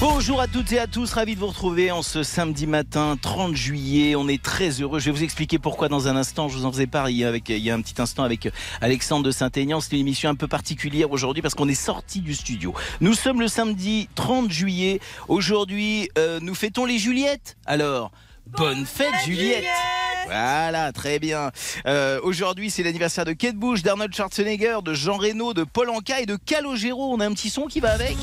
Bonjour à toutes et à tous, ravi de vous retrouver en ce samedi matin 30 juillet. On est très heureux. Je vais vous expliquer pourquoi dans un instant. Je vous en faisais part avec, il y a un petit instant avec Alexandre de Saint-Aignan. C'est une émission un peu particulière aujourd'hui parce qu'on est sorti du studio. Nous sommes le samedi 30 juillet. Aujourd'hui, euh, nous fêtons les Juliettes. Alors, bonne, fête, Juliette. Voilà, très bien. Euh, Aujourd'hui, c'est l'anniversaire de Kate Bush, d'Arnold Schwarzenegger, de Jean Reno, de Paul Anka et de Calogero. On a un petit son qui va avec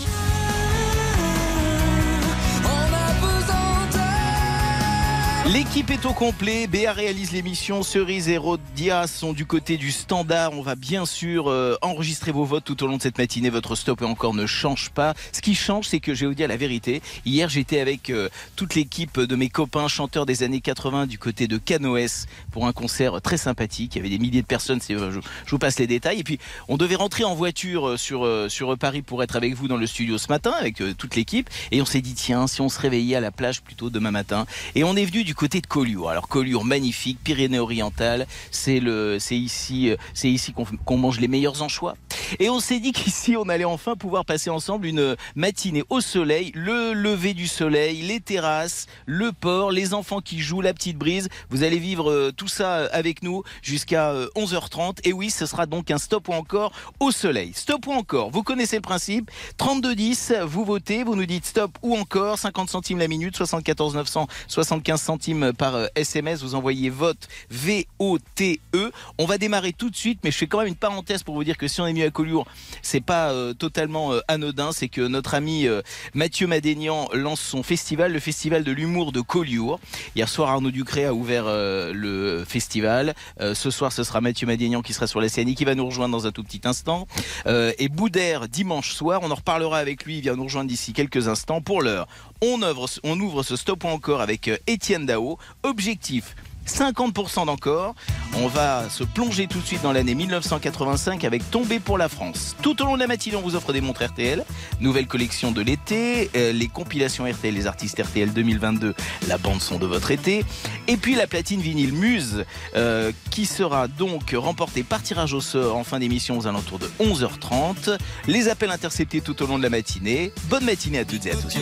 L'équipe est au complet. Béa réalise l'émission. Cerise et Rodia sont du côté du standard. On va bien sûr euh, enregistrer vos votes tout au long de cette matinée. Votre stop encore ne change pas. Ce qui change, c'est que je vais vous dire la vérité. Hier, j'étais avec euh, toute l'équipe de mes copains chanteurs des années 80 du côté de Canoës pour un concert très sympathique. Il y avait des milliers de personnes. Je, je, vous passe les détails. Et puis, on devait rentrer en voiture euh, sur, sur Paris pour être avec vous dans le studio ce matin avec toute l'équipe. Et on s'est dit, tiens, si on se réveillait à la plage plutôt demain matin. Et on est venu du côté de Collioure. Alors Collioure, magnifique, Pyrénées-Orientales, c'est le, c'est ici, euh, c'est ici qu'on mange les meilleurs anchois. Et on s'est dit qu'ici, on allait enfin pouvoir passer ensemble une matinée au soleil, le lever du soleil, les terrasses, le port, les enfants qui jouent, la petite brise. Vous allez vivre euh, tout ça euh, avec nous jusqu'à 11h30. Et oui, ce sera donc un stop ou encore au soleil. Stop ou encore, vous connaissez le principe. 3210, vous votez, vous nous dites stop ou encore, 50 centimes la minute, 74 900, 75 centimes par SMS. Euh, vous envoyez vote V-O-T-E. On va démarrer tout de suite, mais je fais quand même une parenthèse pour vous dire que si on est mieux à Collioure, c'est pas euh, totalement euh, anodin. C'est que notre ami Mathieu Madénian lance son festival, le festival de l'humour de Collioure. Hier soir, Arnaud Ducré a ouvert le festival. ce soir, ce sera Mathieu Madénian qui sera sur la scène, qui va nous rejoindre dans un tout petit instant. et Boudère dimanche soir. On en reparlera avec lui. Il vient nous rejoindre d'ici quelques instants. Pour l'heure, on ouvre, ce stop encore avec Étienne Dao. Objectif 50% d'encore. On va se plonger tout de suite dans l'année 1985 avec Tombé pour la France. Tout au long de la matinée, on vous offre des montres RTL, nouvelle collection de l'été, euh, les compilations RTL, les artistes RTL 2022, la bande son de votre été, et puis la platine vinyle Muse euh, qui sera donc remportée par tirage au sort en fin d'émission aux alentours de 11h30. Les appels interceptés tout au long de la matinée. Bonne matinée à toutes et à tous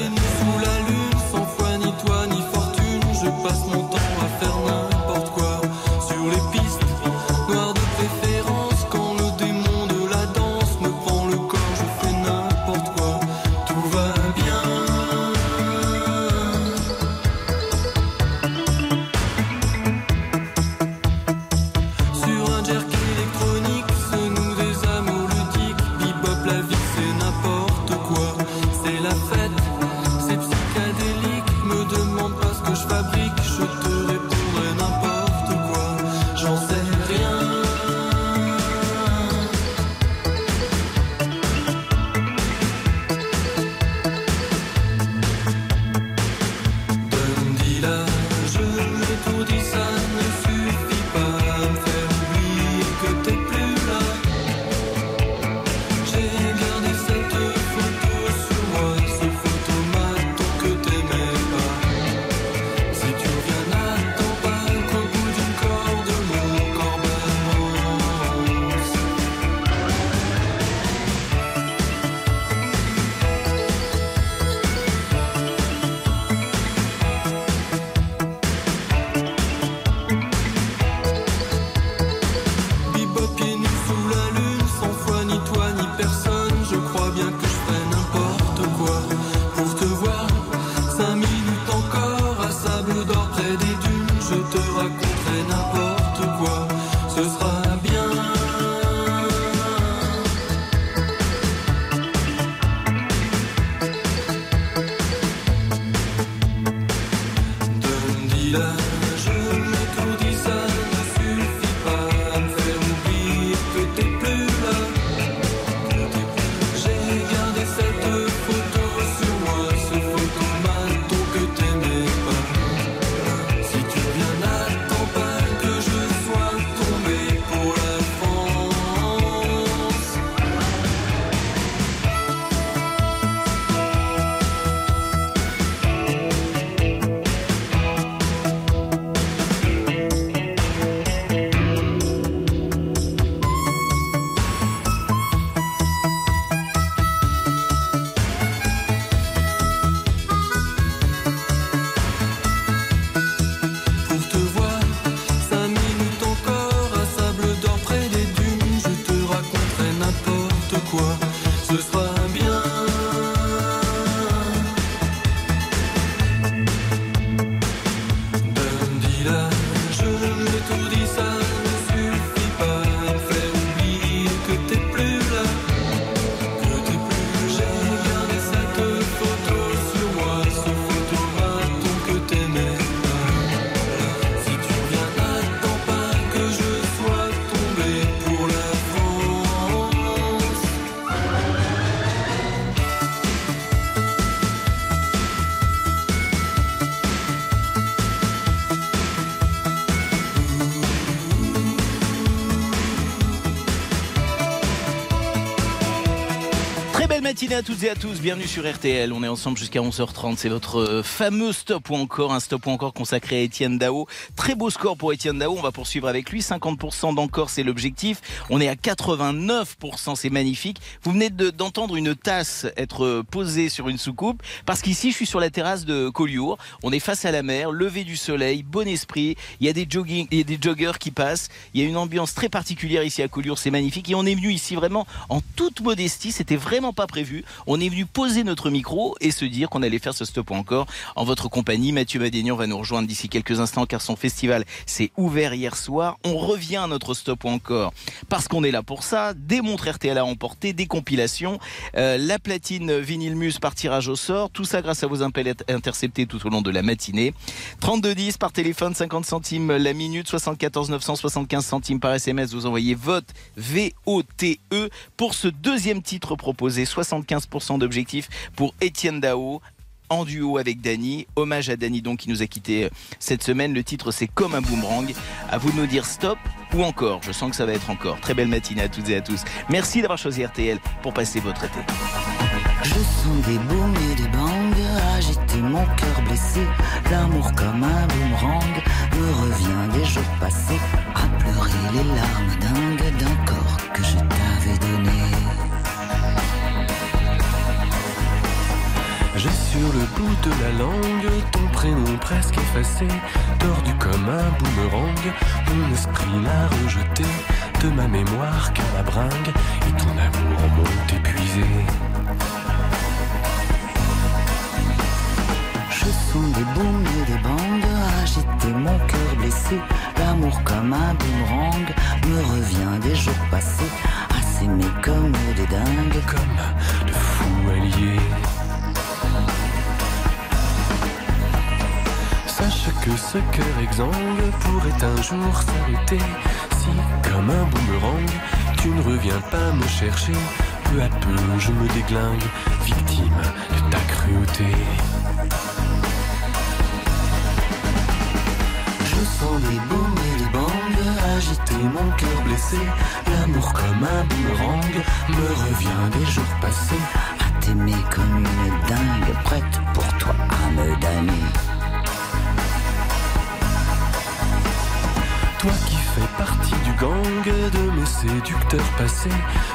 passe mon temps à faire matinée à toutes et à tous, bienvenue sur RTL. On est ensemble jusqu'à 11h30. C'est votre euh, fameux stop ou encore, un stop ou encore consacré à Étienne Dao. Très beau score pour Étienne Dao. On va poursuivre avec lui. 50% d'encore, c'est l'objectif. On est à 89%, c'est magnifique. Vous venez d'entendre une tasse être posée sur une soucoupe parce qu'ici, je suis sur la terrasse de Collioure. On est face à la mer, lever du soleil, bon esprit. Il y a des jogging, il y a des joggers qui passent. Il y a une ambiance très particulière ici à Collioure. C'est magnifique. Et on est venu ici vraiment en toute modestie. C'était vraiment pas prévu. On est venu poser notre micro et se dire qu'on allait faire ce stop encore en votre compagnie. Mathieu Madénian va nous rejoindre d'ici quelques instants car son festival s'est ouvert hier soir. On revient à notre stop encore parce qu'on est là pour ça. Des montres RTL à emporter, des compilations, euh, la platine vinyle Muse par tirage au sort. Tout ça grâce à vos appels interceptés tout au long de la matinée. 3210 par téléphone, 50 centimes la minute, 74 975 centimes par SMS. Vous envoyez vote V-O-T-E pour ce deuxième titre proposé. 75% d'objectifs pour Étienne Dao en duo avec Dany. Hommage à Dany donc qui nous a quitté euh, cette semaine. Le titre c'est comme un boomerang. À vous de nous dire stop ou encore. Je sens que ça va être encore. Très belle matinée à toutes et à tous. Merci d'avoir choisi RTL pour passer votre été. Je sens des et des bangs agiter mon cœur blessé. L'amour comme un boomerang me revient des jours passés à pleurer les larmes dingues d'un corps que je t'avais J'ai sur le bout de la langue ton prénom presque effacé, tordu comme un boomerang. Mon esprit l'a rejeté de ma mémoire car la bringue et ton amour m'ont épuisé. Je sens des booms et des bangs agiter mon cœur blessé. L'amour comme un boomerang me revient des jours passés à s'aimer comme des dingues. Comme de Sache que ce cœur exsangue pourrait un jour s'arrêter. Si, comme un boomerang, tu ne reviens pas me chercher Peu à peu je me déglingue, victime de ta cruauté. Je sens des booms et des bangs agiter mon cœur blessé. L'amour comme un boomerang me revient des jours passés. À t'aimer comme une dingue prête pour toi à me Toi qui fais partie du gang de mes séducteurs passés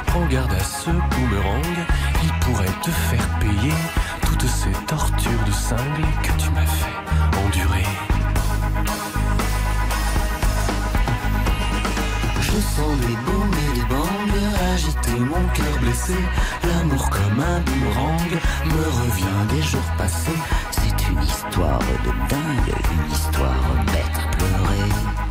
Prends garde à ce boomerang, il pourrait te faire payer Toutes ces tortures de cinglé que tu m'as fait endurer Je sens des booms et des bangs agiter mon cœur blessé. L'amour comme un boomerang me revient des jours passés. C'est une histoire de dingue, une histoire bête à pleurer.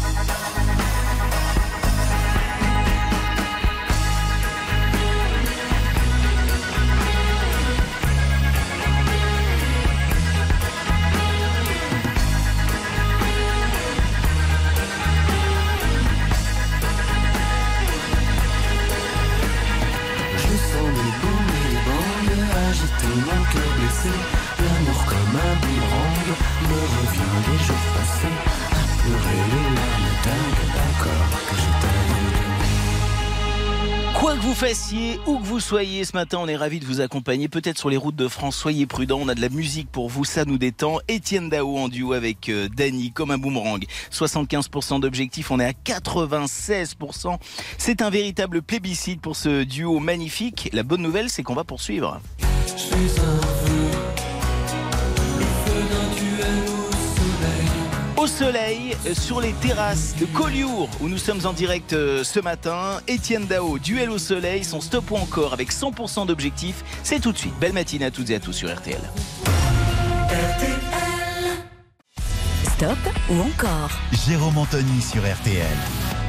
Où que vous soyez, ce matin, on est ravis de vous accompagner. Peut-être sur les routes de France, soyez prudents. On a de la musique pour vous, ça nous détend. Étienne Dao en duo avec euh, Dany, comme un boomerang. 75% d'objectifs, on est à 96%. C'est un véritable plébiscite pour ce duo magnifique. La bonne nouvelle, c'est qu'on va poursuivre. Au soleil, sur les terrasses de Collioure, où nous sommes en direct euh, ce matin. Étienne Dao, duel au soleil, son stop ou encore avec 100% d'objectifs. C'est tout de suite. Belle matinée à toutes et à tous sur RTL. Stop ou encore? Jérôme Anthony sur RTL.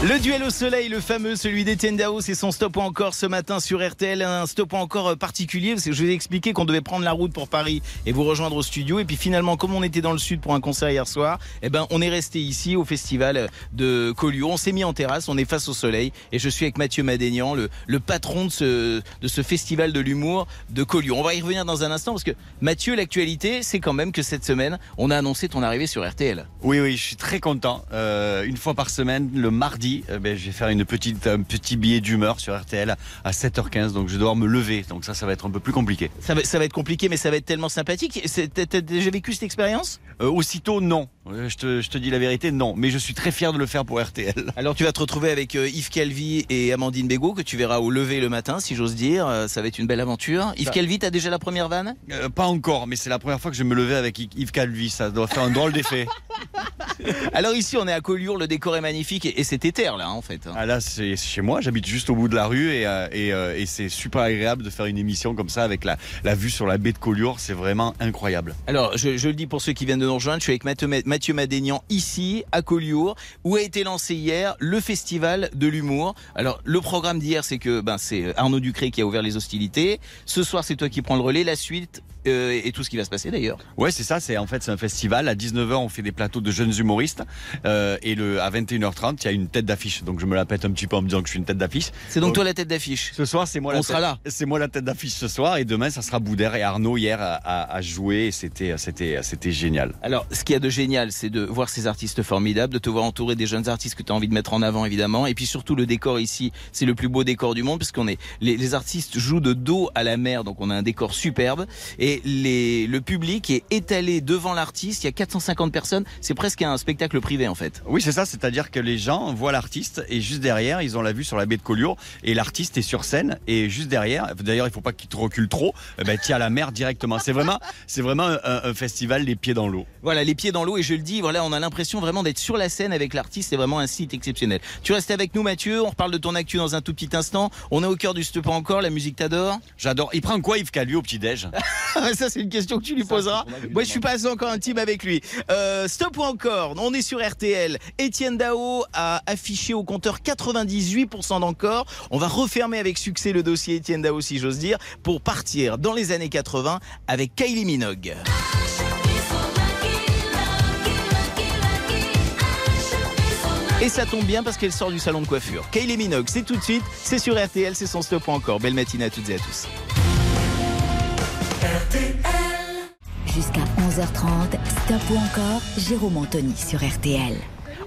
Le duel au soleil, le fameux, celui d'Etienne Dao, c'est son stop encore ce matin sur RTL. Un stop encore euh, particulier, parce que je vous ai expliqué qu'on devait prendre la route pour Paris et vous rejoindre au studio. Et puis finalement, comme on était dans le sud pour un concert hier soir, eh ben, on est resté ici au festival de Collioure. On s'est mis en terrasse, on est face au soleil. Et je suis avec Mathieu Madénian, le, patron de ce, de ce festival de l'humour de Collioure. On va y revenir dans un instant, parce que Mathieu, l'actualité, c'est quand même que cette semaine, on a annoncé ton arrivée sur RTL. Oui, oui, je suis très content. Euh, une fois par semaine, le mardi, euh, ben, je vais faire une petite, un petit billet d'humeur sur RTL à 7h15, donc je vais devoir me lever. Donc ça, ça va être un peu plus compliqué. Ça va, ça va être compliqué, mais ça va être tellement sympathique. T'as déjà vécu cette expérience? Euh, aussitôt, non. Je te, je te dis la vérité, non. Mais je suis très fier de le faire pour RTL. Alors tu vas te retrouver avec euh, Yves Calvi et Amandine Bégaud que tu verras au lever le matin, si j'ose dire. Euh, Ça va être une belle aventure. Yves Ça- Calvi, t'as déjà la première vanne? Euh, pas encore, mais c'est la première fois que je vais me lever avec Yves Calvi. Ça doit faire un drôle d'effet. Alors ici, on est à Collioure, le décor est magnifique et, et c'est éther là, en fait. hein. Ah là, c'est chez moi. J'habite juste au bout de la rue et, et, et c'est super agréable de faire une émission comme ça avec la, la vue sur la baie de Collioure. C'est vraiment incroyable. Alors, je, je le dis pour ceux qui viennent de nous rejoindre, je suis avec Mathieu, Mathieu Madénian ici, à Collioure, où a été lancé hier le festival de l'humour. Alors, le programme d'hier, c'est que ben, c'est Arnaud Ducré qui a ouvert les hostilités. Ce soir, c'est toi qui prends le relais, la suite euh, et tout ce qui va se passer d'ailleurs. Ouais, c'est ça. C'est en fait c'est un festival. À 19h, on fait des plateaux de jeunes humoristes euh, et le à 21h30, il y a une tête d'affiche. Donc je me la pète un petit peu en me disant que je suis une tête d'affiche. C'est donc Donc, toi la tête d'affiche. Ce soir, c'est moi. la On sera tête- là. C'est moi la tête d'affiche ce soir et demain, ça sera Boudère et Arnaud hier et C'était c'était c'était génial. Alors, ce qu'il y a de génial, c'est de voir ces artistes formidables, de te voir entouré des jeunes artistes que tu as envie de mettre en avant, évidemment. Et puis surtout, le décor ici, c'est le plus beau décor du monde, puisqu'on est, les, les artistes jouent de dos à la mer, donc on a un décor superbe. Et et les, le public est étalé devant l'artiste. Il y a 450 personnes. C'est presque un spectacle privé en fait. Oui, c'est ça, c'est-à-dire que les gens voient l'artiste et juste derrière, ils ont la vue sur la baie de Collioure et l'artiste est sur scène et juste derrière, d'ailleurs, il faut pas qu'il te recule trop, eh ben, tu as la mer directement. C'est vraiment, c'est vraiment un, un festival les pieds dans l'eau. Voilà, les pieds dans l'eau et je le dis, voilà, on a l'impression vraiment d'être sur la scène avec l'artiste. C'est vraiment un site exceptionnel. Tu restes avec nous, Mathieu. On reparle de ton actu dans un tout petit instant. On est au cœur du Stop encore. La musique t'adore. J'adore. Il prend quoi Yves Calu au petit déj Ça, c'est une question que tu lui poseras. Moi, je suis pas encore intime avec lui. Euh, stop ou encore On est sur RTL. Étienne Dao a affiché au compteur 98% d'encore. On va refermer avec succès le dossier Étienne Dao, si j'ose dire, pour partir dans les années 80 avec Kylie Minogue. Et ça tombe bien parce qu'elle sort du salon de coiffure. Kylie Minogue, c'est tout de suite, c'est sur RTL, c'est son stop encore. Belle matinée à toutes et à tous. Jusqu'à 11h30, stop ou encore, Jérôme Anthony sur RTL.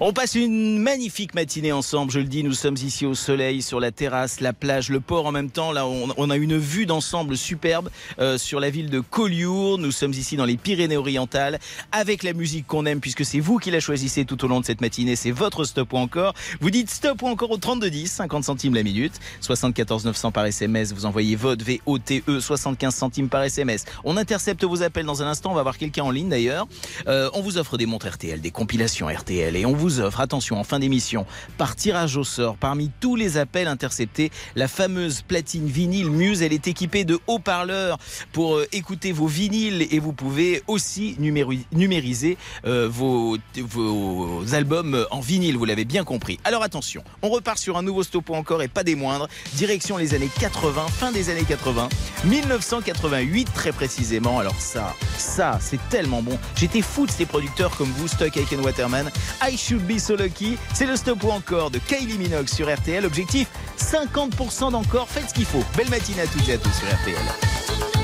On passe une magnifique matinée ensemble, je le dis, nous sommes ici au soleil, sur la terrasse, la plage, le port en même temps. Là, on, a une vue d'ensemble superbe euh, sur la ville de Collioure. Nous sommes ici dans les Pyrénées-Orientales avec la musique qu'on aime puisque c'est vous qui la choisissez tout au long de cette matinée. C'est votre stop ou encore. Vous dites stop ou encore au 3210, 50 centimes la minute, 74 900 par SMS. Vous envoyez vote VOTE 75 centimes par SMS. On intercepte vos appels dans un instant. On va voir quelqu'un en ligne d'ailleurs. Euh, on vous offre des montres RTL, des compilations RTL et on vous offre, attention, en fin d'émission, par tirage au sort, parmi tous les appels interceptés, la fameuse platine vinyle Muse, elle est équipée de haut-parleurs pour euh, écouter vos vinyles et vous pouvez aussi numériser euh, vos, vos albums en vinyle, vous l'avez bien compris. Alors attention, on repart sur un nouveau stop encore et pas des moindres, direction les années 80, fin des années 80, 1988 très précisément. Alors ça, ça, c'est tellement bon. J'étais fou de ces producteurs comme vous, Stock Aiken Waterman. I Should Be So Lucky. C'est le stop ou encore de Kylie Minogue sur RTL. Objectif 50% d'encore. Faites ce qu'il faut. Belle matinée à toutes et à tous sur RTL.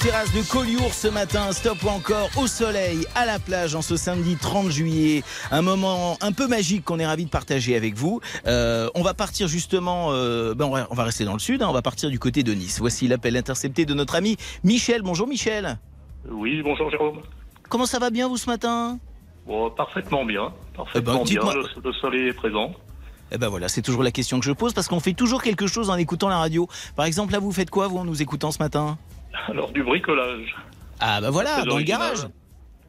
Terrasses de Collioure ce matin, stop ou encore au soleil, à la plage en ce samedi 30 juillet. Un moment un peu magique qu'on est ravi de partager avec vous. Euh, on va partir justement, euh, ben on, va, on, va, rester dans le sud, hein, on va partir du côté de Nice. Voici l'appel intercepté de notre ami Michel. Bonjour Michel. Oui, bonjour Jérôme. Comment ça va bien vous ce matin? Bon, Parfaitement bien. Parfaitement eh ben, bien, le, le soleil est présent. Eh ben voilà, c'est toujours la question que je pose parce qu'on fait toujours quelque chose en écoutant la radio. Par exemple, là, vous faites quoi, vous, en nous écoutant ce matin? Alors, du bricolage. Ah bah voilà, dans le garage.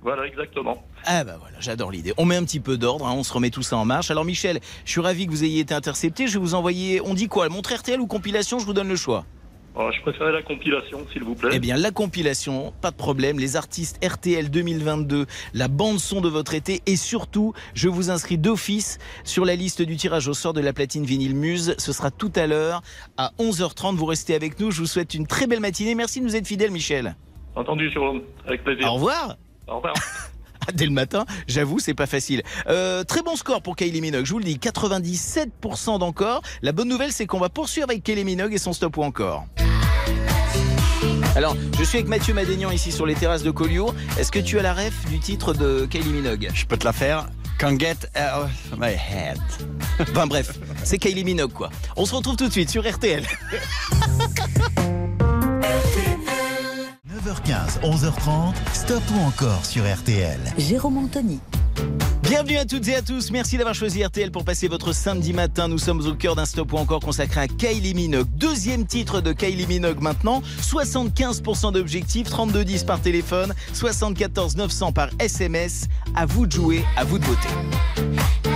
Voilà, exactement. Ah bah voilà, j'adore l'idée. On met un petit peu d'ordre, hein, on se remet tout ça en marche. Alors Michel, je suis ravi que vous ayez été intercepté. Je vais vous envoyer, on dit quoi, montre RTL ou compilation Je vous donne le choix. Oh, je préférais la compilation, s'il vous plaît. Eh bien, la compilation, pas de problème. Les artistes RTL 2022, la bande-son de votre été et surtout, je vous inscris d'office sur la liste du tirage au sort de la platine vinyle Muse. Ce sera tout à l'heure à 11h30. Vous restez avec nous. Je vous souhaite une très belle matinée. Merci de nous être fidèles, Michel. Entendu, Jérôme. Avec plaisir. Au revoir. Au revoir. Dès le matin, j'avoue, c'est pas facile. Euh, très bon score pour Kylie Minogue, je vous le dis, 97% d'encore. La bonne nouvelle, c'est qu'on va poursuivre avec Kylie Minogue et son stop ou encore. Alors, je suis avec Mathieu Madénian ici sur les terrasses de Collioure. Est-ce que tu as la ref du titre de Kylie Minogue? Je peux te la faire. Can't get out of my head. Enfin bref, c'est Kylie Minogue quoi. On se retrouve tout de suite sur RTL. 9h15, 11h30, stop ou encore sur RTL. Jérôme Anthony. Bienvenue à toutes et à tous. Merci d'avoir choisi RTL pour passer votre samedi matin. Nous sommes au cœur d'un stop ou encore consacré à Kylie Minogue. Deuxième titre de Kylie Minogue maintenant. 75% d'objectifs, 32 10 par téléphone, 74 900 par SMS. À vous de jouer, à vous de voter.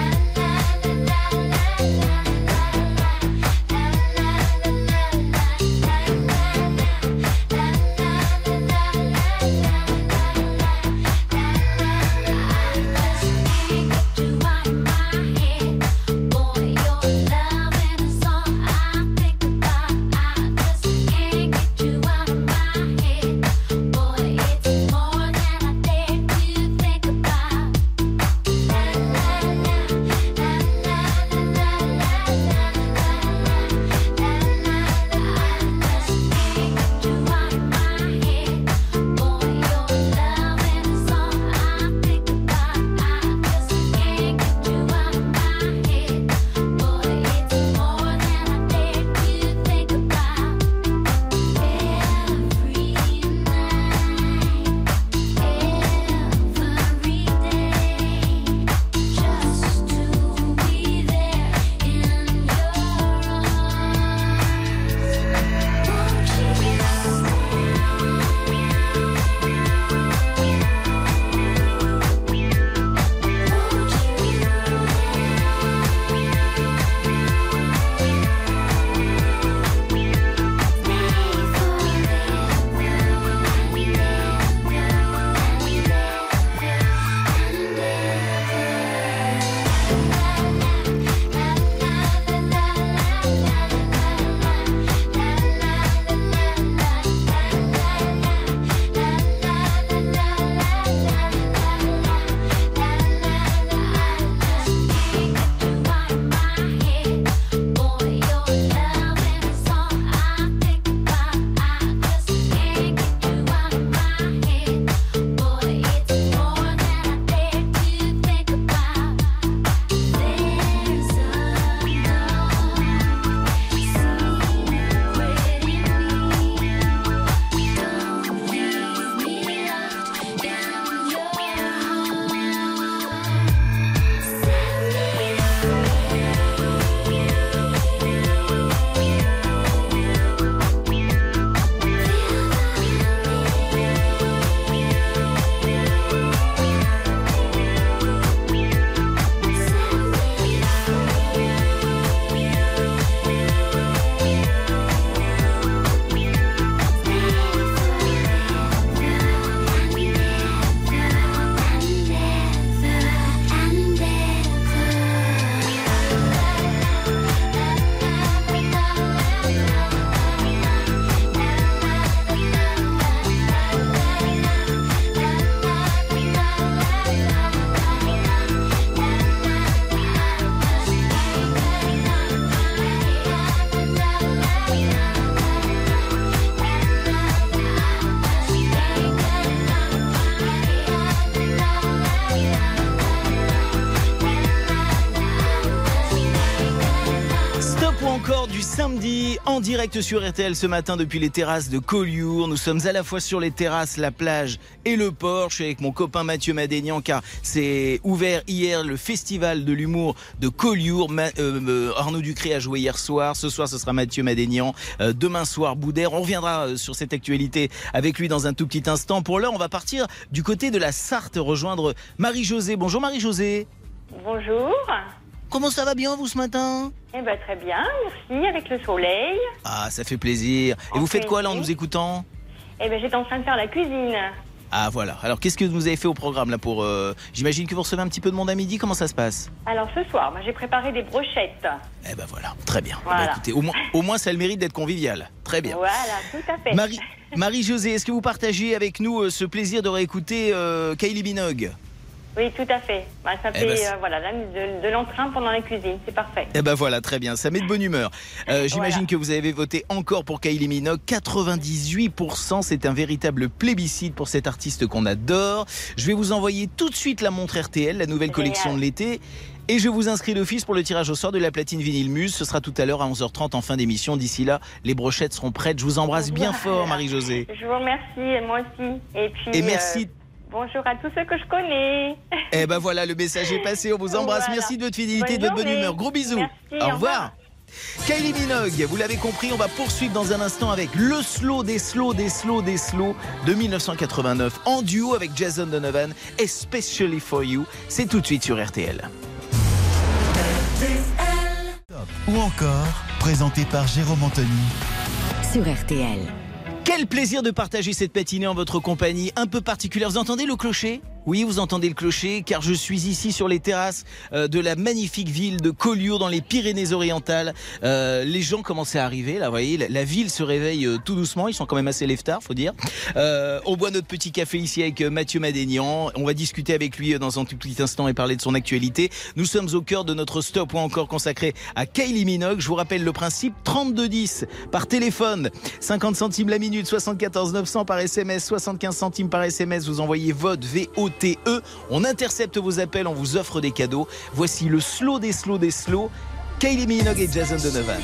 En direct sur RTL ce matin depuis les terrasses de Collioure. Nous sommes à la fois sur les terrasses, la plage et le port. Je suis avec mon copain Mathieu Madénian car c'est ouvert hier le festival de l'humour de Collioure. Euh, euh, Arnaud Ducré a joué hier soir. Ce soir, ce sera Mathieu Madénian. Euh, demain soir, Boudère. On reviendra sur cette actualité avec lui dans un tout petit instant. Pour l'heure, on va partir du côté de la Sarthe rejoindre Marie-Josée. Bonjour Marie-Josée. Bonjour. Comment ça va bien vous ce matin Eh ben très bien, merci, avec le soleil. Ah, ça fait plaisir. Et vous faites quoi là en nous écoutant Eh ben j'étais en train de faire la cuisine. Ah voilà. Alors qu'est-ce que vous avez fait au programme là pour euh, J'imagine que vous recevez un petit peu de monde à midi. Comment ça se passe Alors ce soir, j'ai préparé des brochettes. Eh ben voilà, très bien. Eh ben, écoutez, au moins, au moins ça a le mérite d'être convivial. Très bien. Voilà, tout à fait. Marie, Marie José, est-ce que vous partagez avec nous euh, ce plaisir de réécouter euh, Kylie Minogue? Oui, tout à fait. Bah, ça eh fait ben, euh, voilà, de, l'entrain pendant la cuisine. C'est parfait. Eh ben voilà, très bien. Ça met de bonne humeur. Euh, j'imagine que vous avez voté encore pour Kylie Minogue. 98%, c'est un véritable plébiscite pour cet artiste qu'on adore. Je vais vous envoyer tout de suite la montre RTL, la nouvelle collection de l'été. Et je vous inscris d'office pour le tirage au sort de la platine vinyle Muse. Ce sera tout à l'heure à 11h30 en fin d'émission. D'ici là, les brochettes seront prêtes. Je vous embrasse bien fort, Marie-Josée. Je vous remercie, moi aussi. Et puis. Et merci. Euh, Bonjour à tous ceux que je connais. Eh ben voilà, le message est passé. On vous embrasse. Merci de votre fidélité, de votre bonne humeur. Gros bisous. au, revoir. Kylie Minogue, vous l'avez compris, on va poursuivre dans un instant avec le slow des slow des slow des slow de 1989 en duo avec Jason Donovan, Especially for You. C'est tout de suite sur RTL. Ou encore, présenté par Jérôme Anthony sur RTL. Quel plaisir de partager cette matinée en votre compagnie un peu particulière. Vous entendez le clocher? Oui, vous entendez le clocher, car je suis ici sur les terrasses euh, de la magnifique ville de Collioure dans les Pyrénées-Orientales. Euh, les gens commencent à arriver, là, voyez, la, ville se réveille euh, tout doucement. Ils sont quand même assez leftards, faut dire. on boit notre petit café ici avec Mathieu Madénian. On va discuter avec lui dans un tout petit instant et parler de son actualité. Nous sommes au cœur de notre stop ou encore consacré à Kylie Minogue. Je vous rappelle le principe 3210 par téléphone, 50 centimes la minute, 74 900 par SMS, 75 centimes par SMS. Vous envoyez vote VO TE. On intercepte vos appels, on vous offre des cadeaux. Voici le slow des slow des slow. Kylie Minogue et Jason Donovan.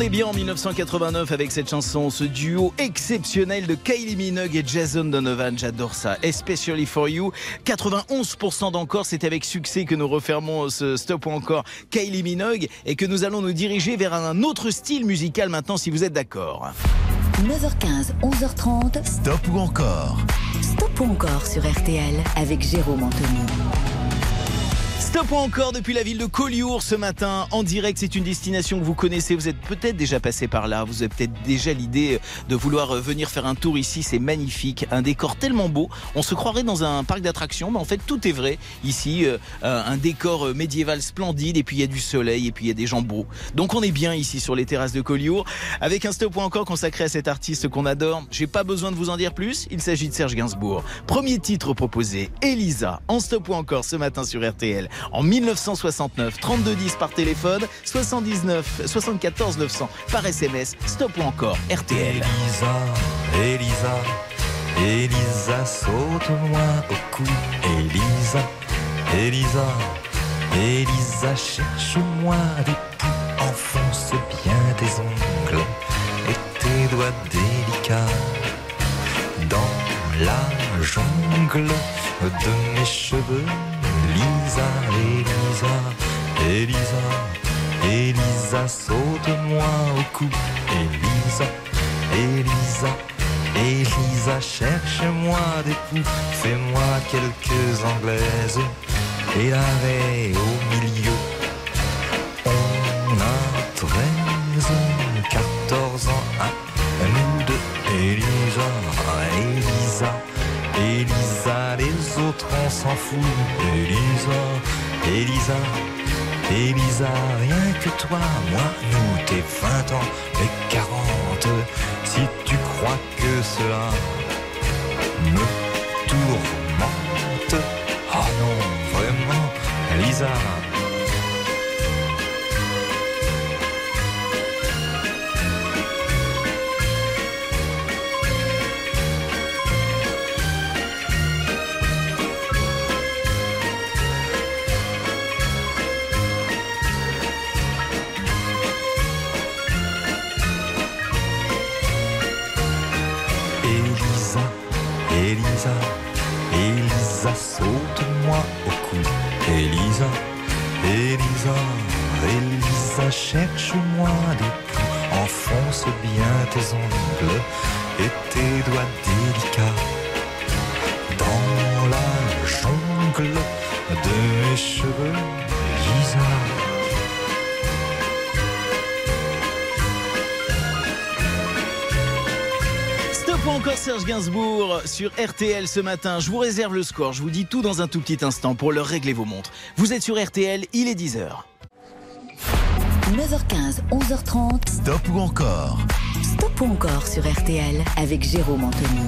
Est bien en 1989 avec cette chanson, ce duo exceptionnel de Kylie Minogue et Jason Donovan, j'adore ça. Especially for you, 91% d'encore, c'est avec succès que nous refermons ce stop ou encore Kylie Minogue et que nous allons nous diriger vers un autre style musical maintenant si vous êtes d'accord. 9h15, 11h30. Stop ou encore? Stop ou encore sur RTL avec Jérôme Anthony. Stop encore depuis la ville de Collioure ce matin en direct. C'est une destination que vous connaissez. Vous êtes peut-être déjà passé par là. Vous avez peut-être déjà l'idée de vouloir venir faire un tour ici. C'est magnifique. Un décor tellement beau. On se croirait dans un parc d'attractions, mais en fait tout est vrai. Ici, euh, un décor médiéval splendide et puis il y a du soleil et puis il y a des gens beaux. Donc on est bien ici sur les terrasses de Collioure avec un stop encore consacré à cet artiste qu'on adore. J'ai pas besoin de vous en dire plus. Il s'agit de Serge Gainsbourg. Premier titre proposé, Elisa, en stop encore ce matin sur RTL en 1969. 3210 par téléphone, 79 74 900 par SMS. Stop ou encore RTL. Elisa, Elisa, Elisa, saute-moi au cou. Elisa, Elisa, Elisa, cherche-moi des poux. Enfonce bien tes ongles et tes doigts délicats dans la jungle de mes cheveux. Elisa, Elisa, Elisa, Elisa, saute-moi au cou. Elisa, Elisa, Elisa, cherche-moi des poux. Fais-moi quelques anglaises et l'arrêt au milieu. On a 13, on s'en fout. Elisa, Elisa, Elisa, rien que toi, moi, nous, tes 20 ans et 40. Si tu crois que cela me tourmente, oh non, vraiment. Elisa, cherche-moi des poux. Enfonce bien tes ongles et tes doigts délicats dans la jungle de mes cheveux. Ou encore Serge Gainsbourg sur RTL ce matin. Je vous réserve le score. Je vous dis tout dans un tout petit instant pour leur régler vos montres. Vous êtes sur RTL, il est 10h. 9h15, 11h30. Stop ou encore Stop ou encore sur RTL avec Jérôme Anthony.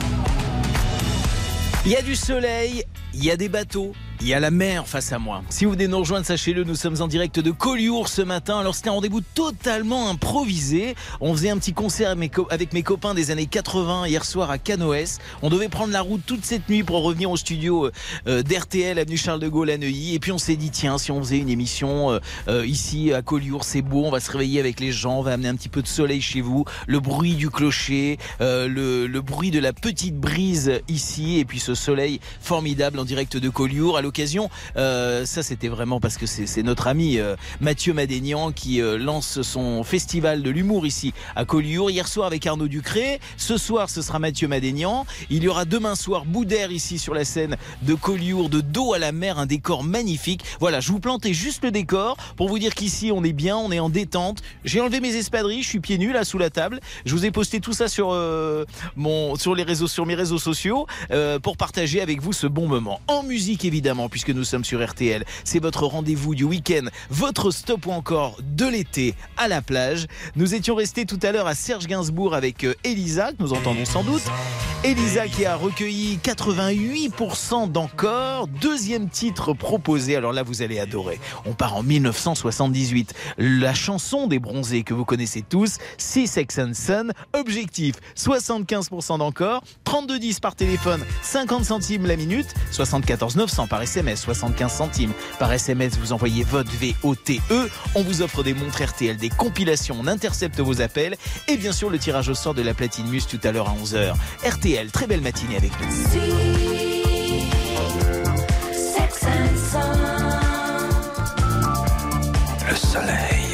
Il y a du soleil, il y a des bateaux, il y a la mer face à moi. Si vous venez nous rejoindre, sachez-le, nous sommes en direct de Collioure ce matin. Alors c'était un rendez-vous totalement improvisé. On faisait un petit concert avec mes, copains des années 80 hier soir à Canoës. On devait prendre la route toute cette nuit pour revenir au studio euh, d'RTL, avenue Charles de Gaulle à Neuilly. Et puis on s'est dit, tiens, si on faisait une émission euh, euh, ici à Collioure, c'est beau, on va se réveiller avec les gens, on va amener un petit peu de soleil chez vous, le bruit du clocher, euh, le, le bruit de la petite brise ici, et puis ce soleil formidable en direct de Collioure. L'occasion, euh, ça c'était vraiment parce que c'est notre ami euh, Mathieu Madénian qui euh, lance son festival de l'humour ici à Collioure. Hier soir avec Arnaud Ducré, ce soir ce sera Mathieu Madénian. Il y aura demain soir Boudère ici sur la scène de Collioure, de dos à la mer, un décor magnifique. Voilà, je vous plantais juste le décor pour vous dire qu'ici on est bien, on est en détente. J'ai enlevé mes espadrilles, je suis pieds nus là sous la table. Je vous ai posté tout ça sur mon sur les réseaux sur mes réseaux sociaux pour partager avec vous ce bon moment. En musique évidemment puisque nous sommes sur RTL. C'est votre rendez-vous du week-end, votre stop ou encore de l'été à la plage. Nous étions restés tout à l'heure à Serge Gainsbourg avec euh, Elisa que nous entendons sans doute. Elisa qui a recueilli 88% d'encore. Deuxième titre proposé. Alors là, vous allez adorer. On part en 1978. La chanson des bronzés que vous connaissez tous, Six Sex and Son. Objectif 75% d'encore. 32 10 par téléphone, 50 centimes la minute. 74 900 par SMS, 75 centimes par SMS. Vous envoyez votre VOTE. On vous offre des montres RTL, des compilations. On intercepte vos appels et bien sûr le tirage au sort de la platine Mus tout à l'heure à 11h. RTL, très belle matinée avec nous. Le soleil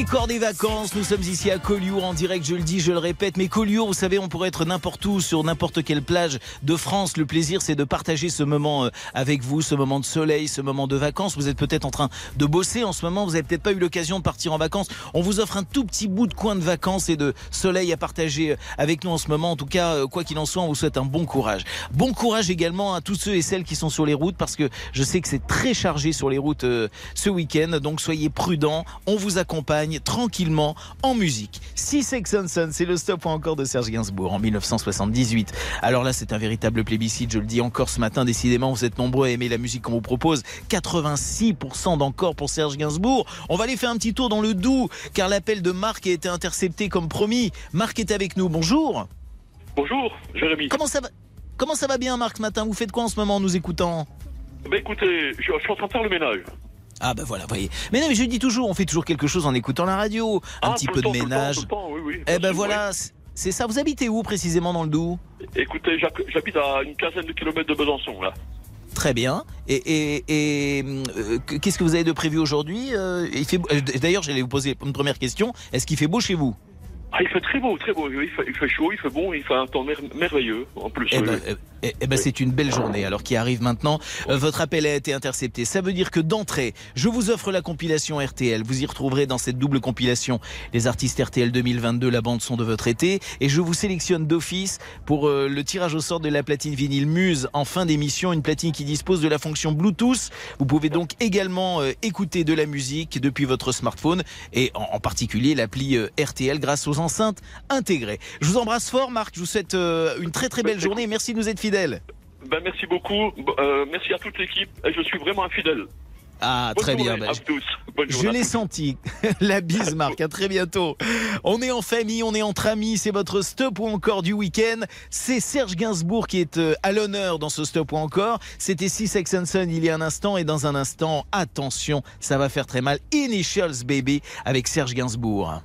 décor des vacances. Nous sommes ici à Collioure en direct, je le dis, je le répète. Mais Collioure, vous savez, on pourrait être n'importe où, sur n'importe quelle plage de France. Le plaisir, c'est de partager ce moment euh, avec vous, ce moment de soleil, ce moment de vacances. Vous êtes peut-être en train de bosser en ce moment. Vous n'avez peut-être pas eu l'occasion de partir en vacances. On vous offre un tout petit bout de coin de vacances et de soleil à partager euh, avec nous en ce moment. En tout cas, euh, quoi qu'il en soit, on vous souhaite un bon courage. Bon courage également à tous ceux et celles qui sont sur les routes parce que je sais que c'est très chargé sur les routes ce week-end. Donc soyez prudents. On vous accompagne tranquillement en musique. Si Sex c'est le stop ou encore de Serge Gainsbourg en 1978. Alors là, c'est un véritable plébiscite. Je le dis encore ce matin. Décidément, vous êtes nombreux à aimer la musique qu'on vous propose. 86% d'encore pour Serge Gainsbourg. On va aller faire un petit tour dans le Doubs car l'appel de Marc a été intercepté comme promis. Marc est avec nous. Bonjour. Bonjour, Jérémy. Comment ça va Comment ça va bien, Marc, ce matin? Vous faites quoi en ce moment en nous écoutant Bah écoutez, je, je suis en train de faire le ménage. Ah ben voilà, voyez. Mais non, mais je dis toujours, on fait toujours quelque chose en écoutant la radio. Un Ah, petit peu de temps, tout le temps, ménage. tout le temps, oui, oui, Eh ben voilà, c'est- ça. Vous habitez où précisément dans le Doubs? Écoutez, j'habite à une quinzaine de kilomètres de Besançon, là. Très bien. Et, et- et, euh, qu'est-ce que vous avez de prévu aujourd'hui? Euh, il fait- euh, D'ailleurs, j'allais vous poser une première question. Est-ce qu'il fait beau chez vous? Ah, il fait très beau, très beau. Il fait, il fait chaud, il fait bon, il fait un temps mer- merveilleux, en plus. Eh ben, Eh, eh ben, c'est une belle journée. Alors qui arrive maintenant, euh, votre appel a été intercepté. Ça veut dire que d'entrée, je vous offre la compilation RTL. Vous y retrouverez dans cette double compilation les artistes RTL 2022, la bande son de votre été, et je vous sélectionne d'office pour euh, le tirage au sort de la platine vinyle Muse en fin d'émission, une platine qui dispose de la fonction Bluetooth. Vous pouvez donc également euh, écouter de la musique depuis votre smartphone et en, particulier l'appli RTL grâce aux enceintes intégrées. Je vous embrasse fort, Marc. Je vous souhaite une très très belle journée. Merci de nous être fidèles. Ben, merci beaucoup. Euh, merci à toute l'équipe. Je suis vraiment un fidèle. Ah, très bien. Ben, je l'ai senti. La bise, Marc. À très bientôt. On est en famille, on est entre amis. C'est votre stop ou encore du week-end. C'est Serge Gainsbourg qui est euh, à l'honneur dans ce stop ou encore. C'était Six Son il y a un instant. Et dans un instant, attention, ça va faire très mal. Initials Baby avec Serge Gainsbourg.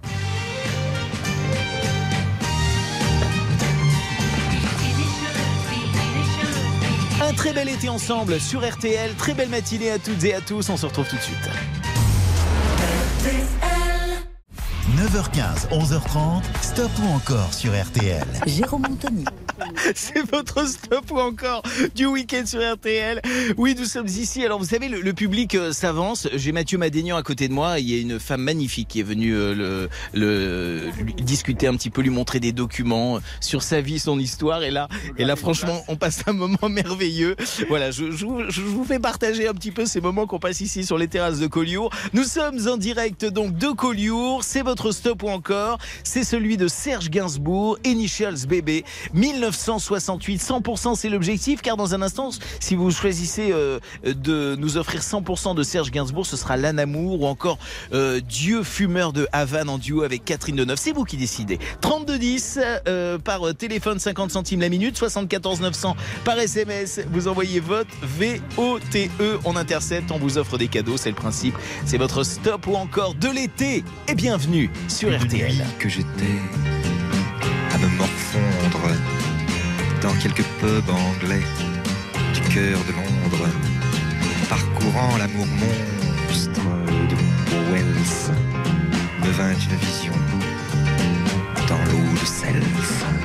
Très bel été ensemble sur RTL. Très belle matinée à toutes et à tous. On se retrouve tout de suite. 9h15, 11h30, stop ou encore sur RTL. Jérôme Anthony. C'est votre stop ou encore du week-end sur RTL. Oui, nous sommes ici. Alors, vous savez, le, public euh, s'avance. J'ai Mathieu Madénian à côté de moi. Il y a une femme magnifique qui est venue euh, le, discuter un petit peu, lui montrer des documents sur sa vie, son histoire. Et là, et là franchement, on passe un moment merveilleux. Voilà, je, vous fais partager un petit peu ces moments qu'on passe ici sur les terrasses de Collioure. Nous sommes en direct donc de Collioure. C'est votre stop ou encore. C'est celui de Serge Gainsbourg, Initials Bébé, 1968. 100% c'est l'objectif car dans un instant, si vous choisissez euh, de nous offrir 100% de Serge Gainsbourg, ce sera L'Anamour ou encore euh, Dieu fumeur de Havane en duo avec Catherine Deneuve. C'est vous qui décidez. 3210 euh, par téléphone 50 centimes la minute, 74 900 par SMS. Vous envoyez votre VOTE, on intercepte, on vous offre des cadeaux, c'est le principe. C'est votre stop ou encore de l'été. Et bienvenue sur RTL. que j'étais à me morfondre dans quelques pubs anglais du cœur de Londres, parcourant l'amour monstre de Wells, me vint une vision dans l'eau de Self.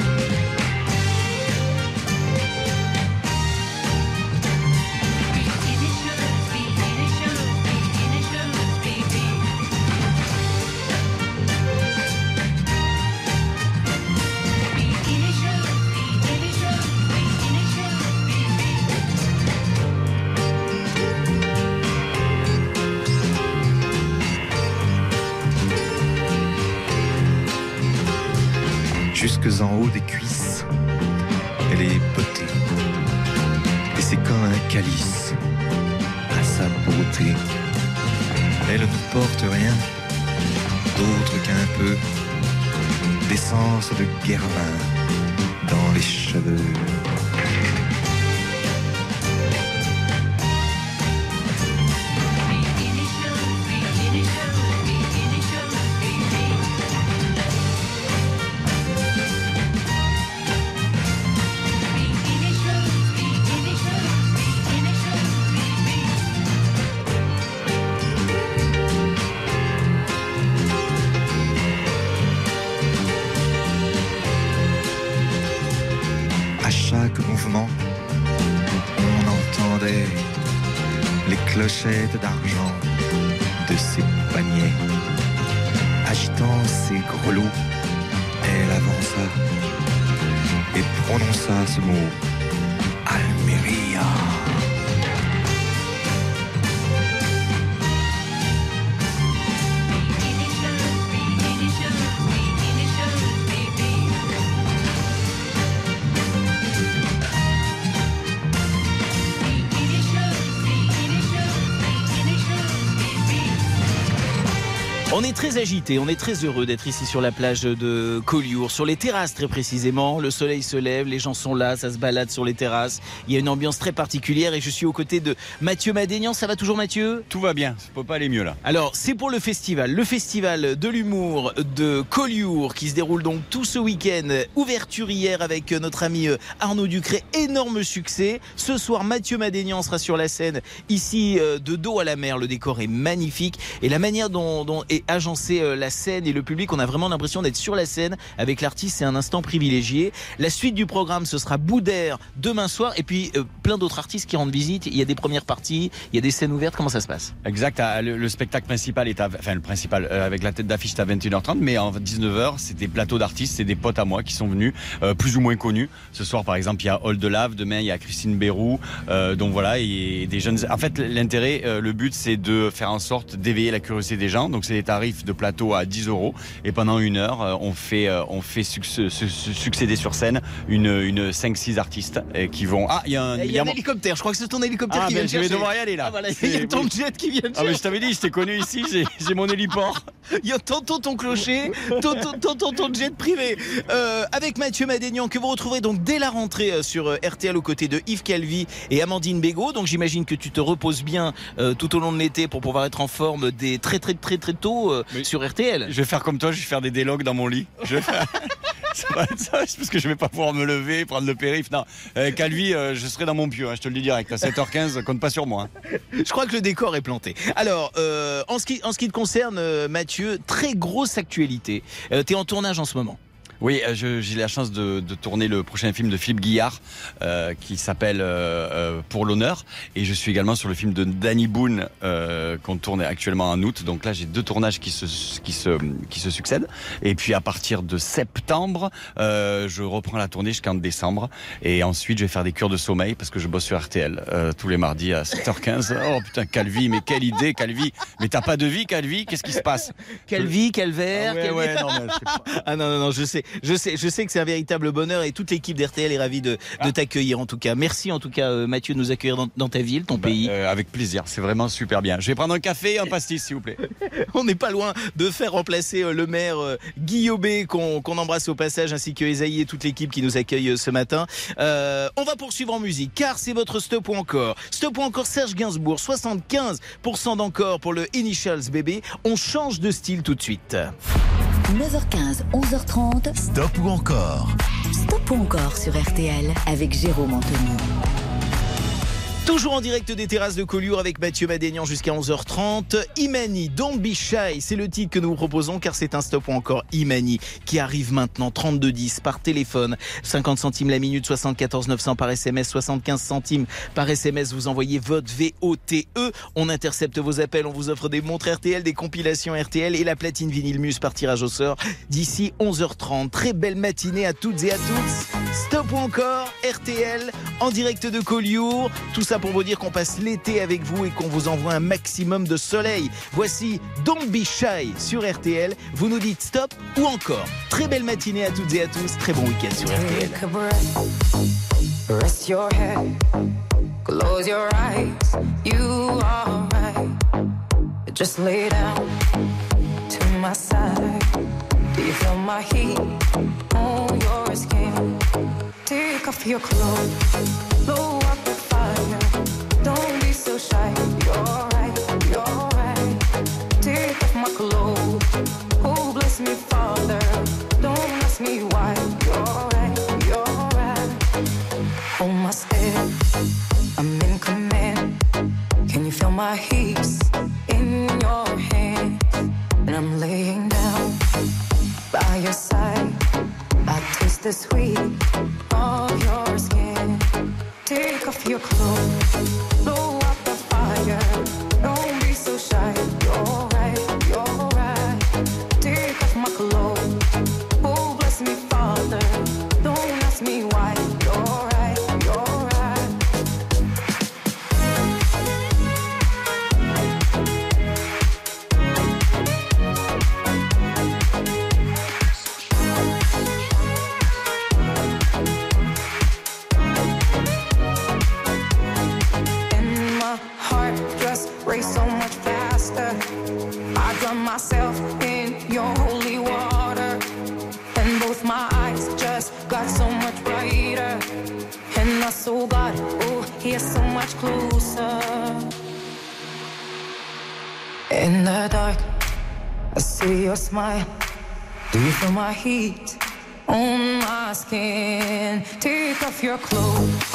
En haut des cuisses. Elle est potée. Et c'est comme un calice à sa beauté. Elle ne porte rien d'autre qu'un peu d'essence de guermin dans les cheveux. Très agité, on est très heureux d'être ici sur la plage de Collioure, sur les terrasses très précisément. Le soleil se lève, les gens sont là, ça se balade sur les terrasses. Il y a une ambiance très particulière et je suis aux côtés de Mathieu Madénian. Ça va toujours Mathieu? Tout va bien, ça peut pas aller mieux là. Alors c'est pour le festival, le festival de l'humour de Collioure qui se déroule donc tout ce week-end. Ouverture hier avec notre ami Arnaud Ducré, énorme succès. Ce soir Mathieu Madénian sera sur la scène ici euh, de dos à la mer. Le décor est magnifique et la manière dont, dont est agencée euh, la scène et le public, on a vraiment l'impression d'être sur la scène avec l'artiste. C'est un instant privilégié. La suite du programme, ce sera Boudère demain soir et puis euh, plein d'autres artistes qui rendent visite. Il y a des premières parties, il y a des scènes ouvertes. Comment ça se passe? Exact. ah, Le, le spectacle principal est à, enfin le principal euh, avec la tête d'affiche c'est à 21h30, mais en 19h c'est des plateaux d'artistes, c'est des potes à moi qui sont venus, plus ou moins connus. Ce soir par exemple il y a Old Lave, demain il y a Christine Bérou, donc voilà et des jeunes. En fait l'intérêt, le but c'est de faire en sorte d'éveiller la curiosité des gens. Donc c'est des tarifs de plateau à 10 euros et pendant une heure euh, on fait euh, on fait succ- su- su- succéder sur scène une une 5-6 artistes euh, qui vont. Ah il y a un, Il y a un mon- hélicoptère, je crois que c'est ton hélicoptère Ah, qui ben, vient je vais devoir y aller là. Ah, voilà, il y a ton jet qui vient Ah mais je t'avais dit, je t'ai connu ici, j'ai mon héliport. Il y a tantôt ton clocher, tantôt tantôt ton jet privé. Euh, avec Mathieu Madénian, que vous retrouverez donc dès la rentrée sur RTL aux côtés de Yves Calvi et Amandine Bégaud. Donc j'imagine que tu te reposes bien euh, tout au long de l'été pour pouvoir être en forme des très très très très tôt euh, Sur RTL. Je vais faire comme toi, je vais faire des délogs dans mon lit. Je vais faire... Ça va être ça, c'est parce que je vais pas pouvoir me lever, prendre le périph. Non, euh, Calvi, euh, je serai dans mon pieu, hein, je te le dis direct. À 7h15, compte pas sur moi. hein. Je crois que le décor est planté. Alors, euh, en, ce qui, en ce qui te concerne, Mathieu, très grosse actualité. Tu es en tournage en ce moment. Oui, euh, j'ai la chance de, de tourner le prochain film de Philippe Guillard euh, qui s'appelle euh, euh, Pour l'honneur. Et je suis également sur le film de Danny Boone euh, qu'on tourne actuellement en août. Donc là, j'ai deux tournages qui se, qui, se, qui se succèdent. Et puis à partir de septembre, euh, je reprends la tournée jusqu'en décembre. Et ensuite, je vais faire des cures de sommeil parce que je bosse sur RTL euh, tous les mardis à 7h15. Oh putain, Calvi, mais quelle idée, Calvi. Mais t'as pas de vie, Calvi Qu'est-ce qui se passe? Quel verre, Ah ouais, quel- ouais, non, mais c'est pas- Ah non, non, non, je sais, je sais, je sais que c'est un véritable bonheur et toute l'équipe d'RTL est ravie de, de Ah. t'accueillir en tout cas. Merci en tout cas euh, Mathieu de nous accueillir dans, dans ta ville, ton Bah, pays. euh, avec plaisir, c'est vraiment super bien. Je vais prendre un café et un pastis, s'il vous plaît. On n'est pas loin de faire remplacer euh, le maire euh, Guillaubé qu'on qu'on embrasse au passage ainsi que Esaïe et toute l'équipe qui nous accueille ce matin. Euh, on va poursuivre en musique car c'est votre stop ou encore. Stop ou encore Serge Gainsbourg, 75% d'encore pour le Initials bébé. On change de style tout de suite. 9h15, 11h30. Stop ou encore Stop ou encore sur RTL avec Jérôme Anthony. Toujours en direct des terrasses de Collioure avec Mathieu Madénian jusqu'à 11h30. Imani, Don't Be Shy, c'est le titre que nous vous proposons car c'est un stop ou encore Imani qui arrive maintenant 3210 par téléphone, 50 centimes la minute, 74 900 par SMS, 75 centimes par SMS. Vous envoyez votre VOTE. On intercepte vos appels, on vous offre des montres RTL, des compilations RTL et la platine vinyle Muse par tirage au sort d'ici 11h30. Très belle matinée à toutes et à tous. Stop ou encore RTL en direct de Collioure. Pour vous dire qu'on passe l'été avec vous et qu'on vous envoie un maximum de soleil. Voici Don't Be Shy sur RTL. Vous nous dites stop ou encore. Très belle matinée à toutes et à tous. Très bon week-end sur RTL. Just lay down to my side. You feel my heat on your? Take off your clothes, Take heat on my skin? Take off your clothes,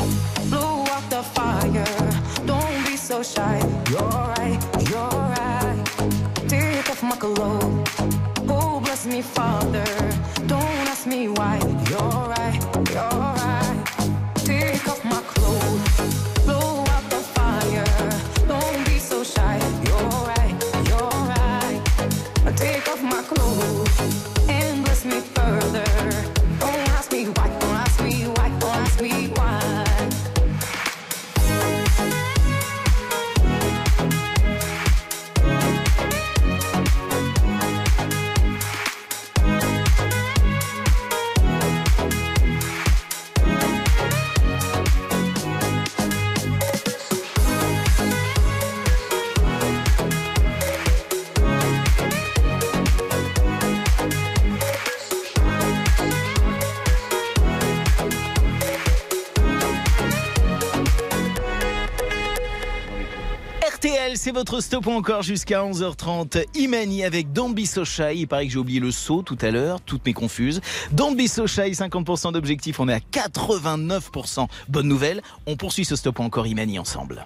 c'est votre stop encore jusqu'à 11h30. Imani avec Don't Be So Shy. Il paraît que j'ai oublié le saut tout à l'heure, toutes mes confuses. Don't Be So Shy, 50% d'objectif, on est à 89%. Bonne nouvelle, on poursuit ce stop encore Imani ensemble.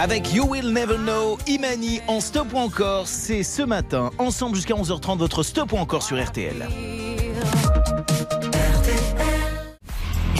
Avec You Will Never Know, Imani en stop encore, c'est ce matin, ensemble jusqu'à 11h30, votre stop encore sur RTL.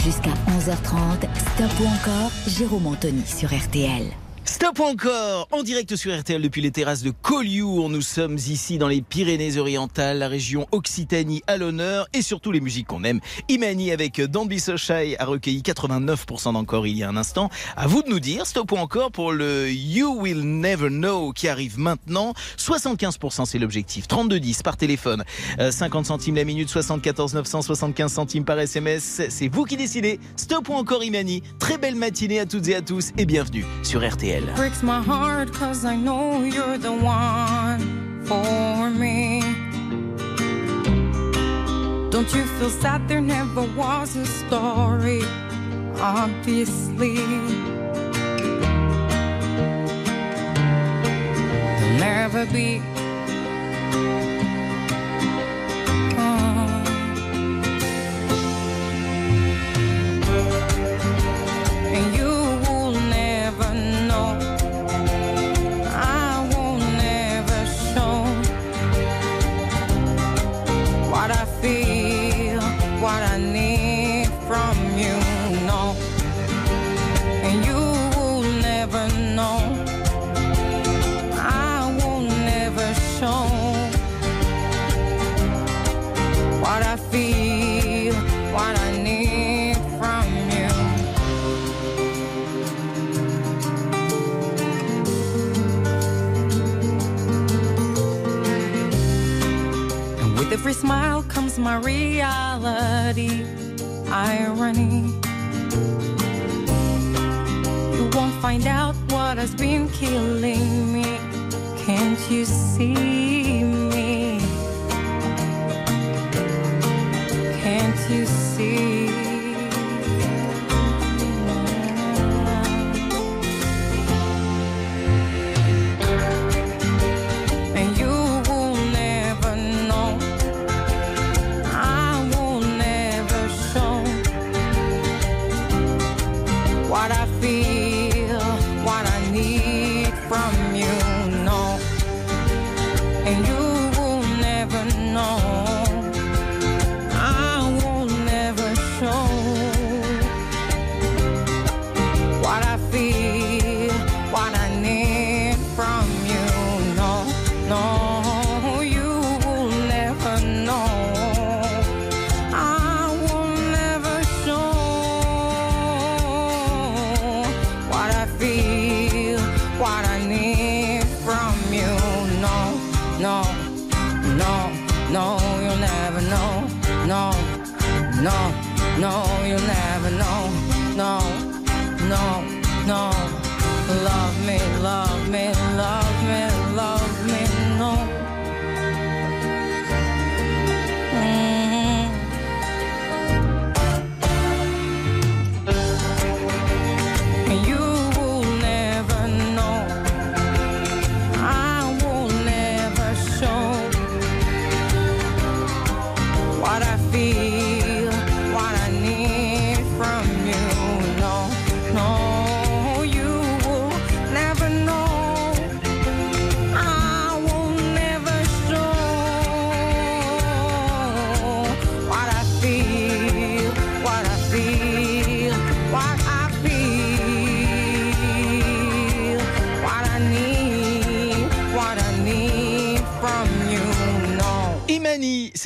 Jusqu'à 11h30, Stop ou encore, Jérôme Anthony sur RTL. Stop encore en direct sur RTL depuis les terrasses de Collioure. Nous sommes ici dans les Pyrénées-Orientales, la région Occitanie à l'honneur et surtout les musiques qu'on aime. Imani avec Dambi Sochai a recueilli 89% d'encore il y a un instant. À vous de nous dire stop encore pour le You Will Never Know qui arrive maintenant. 75% c'est l'objectif. 3210 par téléphone, Euh, 50 centimes la minute, 74 975 centimes par SMS. C'est vous qui décidez. Stop encore Imani. Très belle matinée à toutes et à tous et bienvenue sur RTL. Breaks my heart cause I know you're the one for me. Don't you feel sad there never was a story? Obviously, there'll never be. Every smile comes my reality, irony. You won't find out what has been killing me. Can't you see me? Can't you see? No,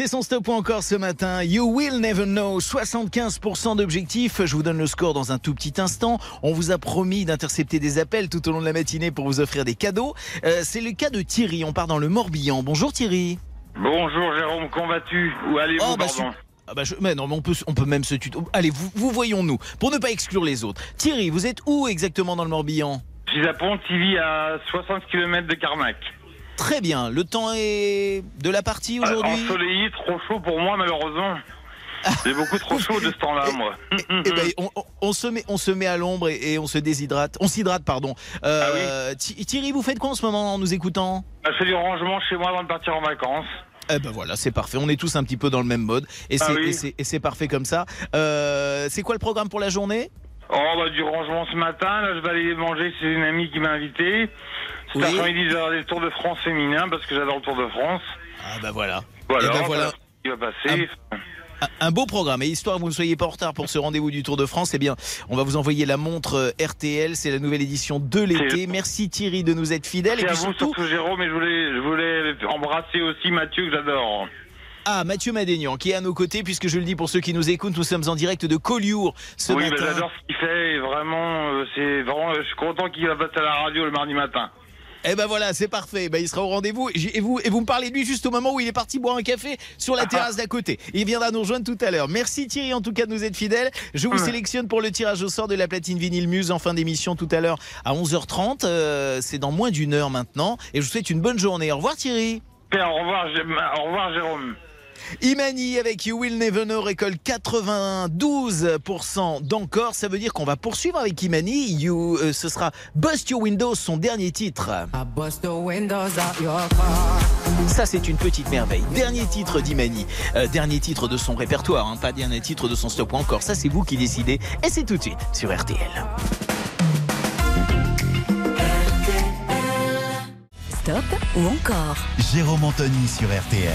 c'est son stop encore ce matin. You will never know. 75% d'objectifs. Je vous donne le score dans un tout petit instant. On vous a promis d'intercepter des appels tout au long de la matinée pour vous offrir des cadeaux. Euh, c'est le cas de Thierry. On part dans le Morbihan. Bonjour Thierry. Bonjour Jérôme, comment vas-tu? Où allez-vous, Oh, bah, Ah bah je- mais non, mais on peut, on peut même se tuto. Allez, vous, vous voyons-nous, pour ne pas exclure les autres. Thierry, vous êtes où exactement dans le Morbihan? Je suis à Pontivy, à 60 km de Carnac. Très bien. Le temps est de la partie Euh, aujourd'hui Ensoleillé, trop chaud pour moi, malheureusement. J'ai beaucoup trop chaud de ce temps-là, moi. Eh ben, on, on- on se met, on se met à l'ombre et, on se déshydrate. On s'hydrate, pardon. Euh, Thi- Thierry, vous faites quoi en ce moment en nous écoutant Je fais du rangement chez moi avant de partir en vacances. Eh ben voilà, c'est parfait. On est tous un petit peu dans le même mode et Ah c'est oui. c'est- c'est parfait comme ça. Euh, c'est quoi le programme pour la journée? Oh, bah, du rangement ce matin. Là, je vais aller manger chez une amie qui m'a invité. Cet Oui. après-midi, je vais aller le Tour de France féminin parce que j'adore le Tour de France. Ah bah voilà. Voilà, Eh ben voilà. qui va passer. Un, un beau programme. Et histoire que vous ne soyez pas en retard pour ce rendez-vous du Tour de France, eh bien, on va vous envoyer la montre euh, RTL. C'est la nouvelle édition de l'été. Merci Thierry de nous être fidèle. Et C'est à puis vous, surtout, surtout Jérôme, et je voulais, je voulais embrasser aussi Mathieu que j'adore. ah, Mathieu Madénian qui est à nos côtés, puisque je le dis pour ceux qui nous écoutent, nous sommes en direct de Collioure ce oui, mais matin. j'adore ce qu'il fait. et Vraiment, euh, c'est vraiment, je suis content qu'il va passer à la radio le mardi matin. Eh ben voilà, c'est parfait. Ben, il sera au rendez-vous. Et vous, et vous me parlez de lui juste au moment où il est parti boire un café sur la terrasse d'à côté. Il viendra nous rejoindre tout à l'heure. Merci Thierry en tout cas de nous être fidèles. Je vous sélectionne pour le tirage au sort de la platine vinyle Muse en fin d'émission tout à l'heure à 11h30. Euh, c'est dans moins d'une heure maintenant. Et je vous souhaite une bonne journée. Au revoir Thierry. Au revoir, au revoir Jérôme. Imani avec You Will Never Know récolte 92% d'encore. Ça veut dire qu'on va poursuivre avec Imani. You, euh, ce sera Bust Your Windows, son dernier titre. Ça, c'est une petite merveille. Dernier titre d'Imani. Euh, dernier titre de son répertoire, hein, pas dernier titre de son stop ou encore. Ça, c'est vous qui décidez. Et c'est tout de suite sur RTL. Stop ou encore? Jérôme Anthony sur RTL.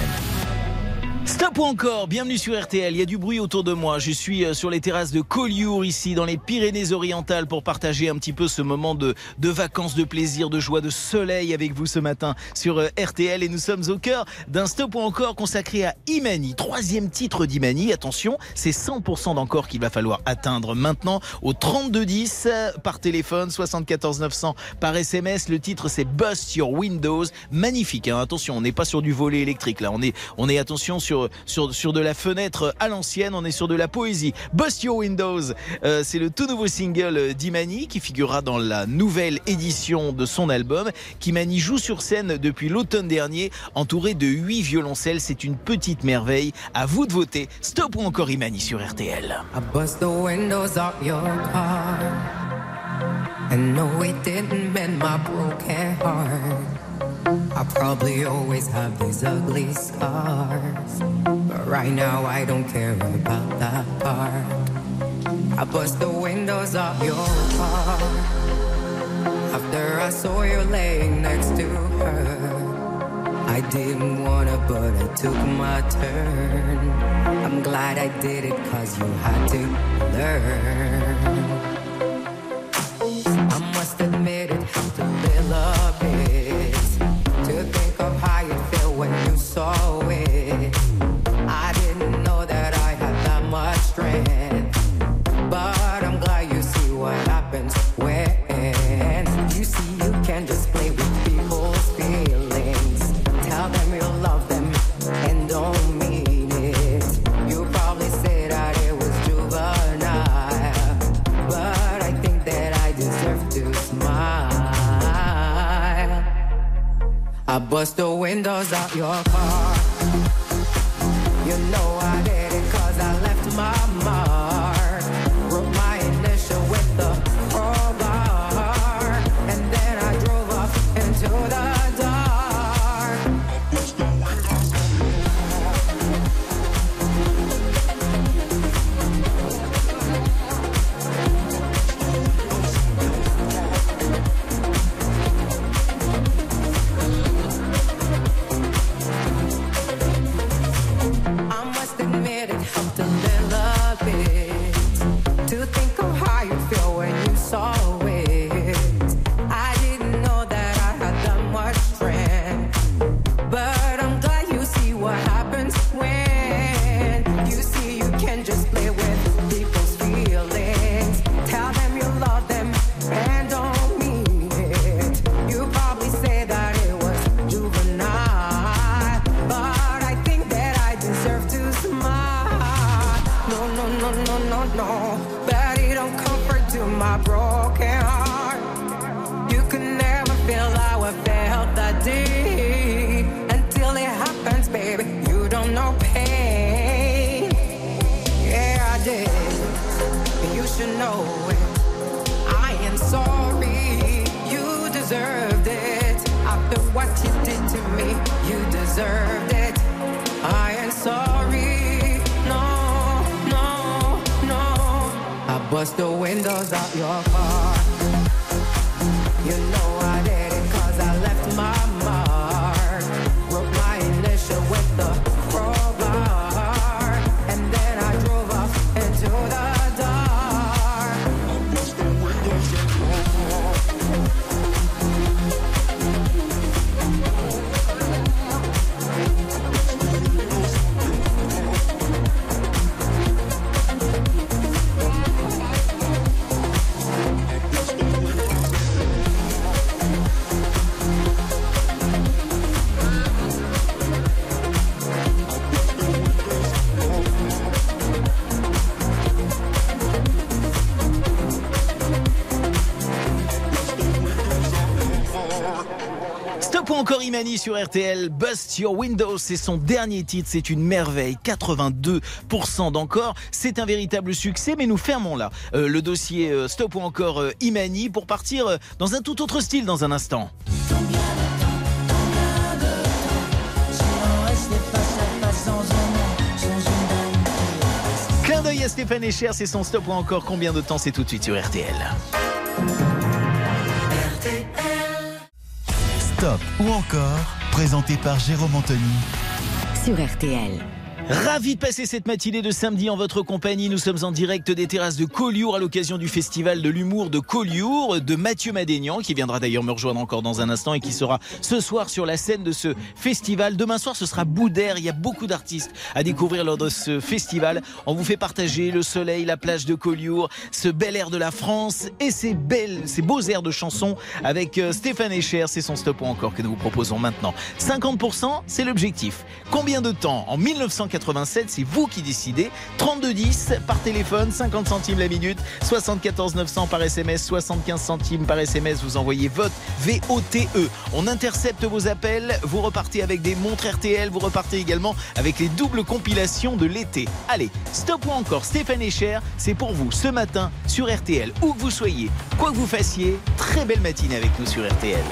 Stop ou encore, bienvenue sur RTL. Il y a du bruit autour de moi. Je suis euh, sur les terrasses de Collioure, ici, dans les Pyrénées-Orientales, pour partager un petit peu ce moment de, vacances, de plaisir, de joie, de soleil avec vous ce matin sur euh, RTL. Et nous sommes au cœur d'un Stop ou encore consacré à Imani. Troisième titre d'Imani. Attention, c'est 100% d'encore qu'il va falloir atteindre maintenant au 3210 euh, par téléphone, 74 900 par SMS. Le titre, c'est Bust Your Windows. Magnifique. hein. Attention, on n'est pas sur du volet électrique là. On est, on est attention sur, sur, sur de la fenêtre à l'ancienne. On est sur de la poésie. Bust Your Windows. Euh, c'est le tout nouveau single d'Imani qui figurera dans la nouvelle édition de son album. Qu'Imani joue sur scène depuis l'automne dernier, entouré de huit violoncelles. C'est une petite merveille. À vous de voter. Stop ou encore Imani sur RTL. I the windows your it didn't mend my broken heart. I probably always have these ugly scars. But right now, I don't care about that part. I bust the windows out your car. After I saw you laying next to her. I didn't wanna, but I took my turn. I'm glad I did it cause you had to learn. I bust the windows out your car. Stop ou encore Imani sur RTL, Bust Your Windows, c'est son dernier titre, c'est une merveille, 82% d'encore, c'est un véritable succès, mais nous fermons là euh, le dossier euh, Stop ou encore euh, Imani pour partir dans un tout autre style dans un instant. Clin d'œil à Stéphane Echer, c'est son Stop ou encore combien de temps c'est tout de suite sur RTL. Stop ou encore, présenté par Jérôme Anthony. Sur RTL. Ravi de passer cette matinée de samedi en votre compagnie. Nous sommes en direct des terrasses de Collioure à l'occasion du festival de l'humour de Collioure de Mathieu Madénian qui viendra d'ailleurs me rejoindre encore dans un instant et qui sera ce soir sur la scène de ce festival. Demain soir ce sera Boudère. Il y a beaucoup d'artistes à découvrir lors de ce festival. On vous fait partager le soleil, la plage de Collioure, ce bel air de la France et ces belles, ces beaux airs de chansons avec euh, Stéphane Echer. C'est son stop encore que nous vous proposons maintenant. 50% c'est l'objectif. Combien de temps? En 1987 c'est vous qui décidez. 3210 par téléphone, 50 centimes la minute, 74 900 par SMS, 75 centimes par SMS. Vous envoyez vote VOTE. On intercepte vos appels. Vous repartez avec des montres RTL. Vous repartez également avec les doubles compilations de l'été. Allez, stop ou encore Stéphane Echer, c'est pour vous ce matin sur RTL. Où que vous soyez, quoi que vous fassiez, très belle matinée avec nous sur RTL.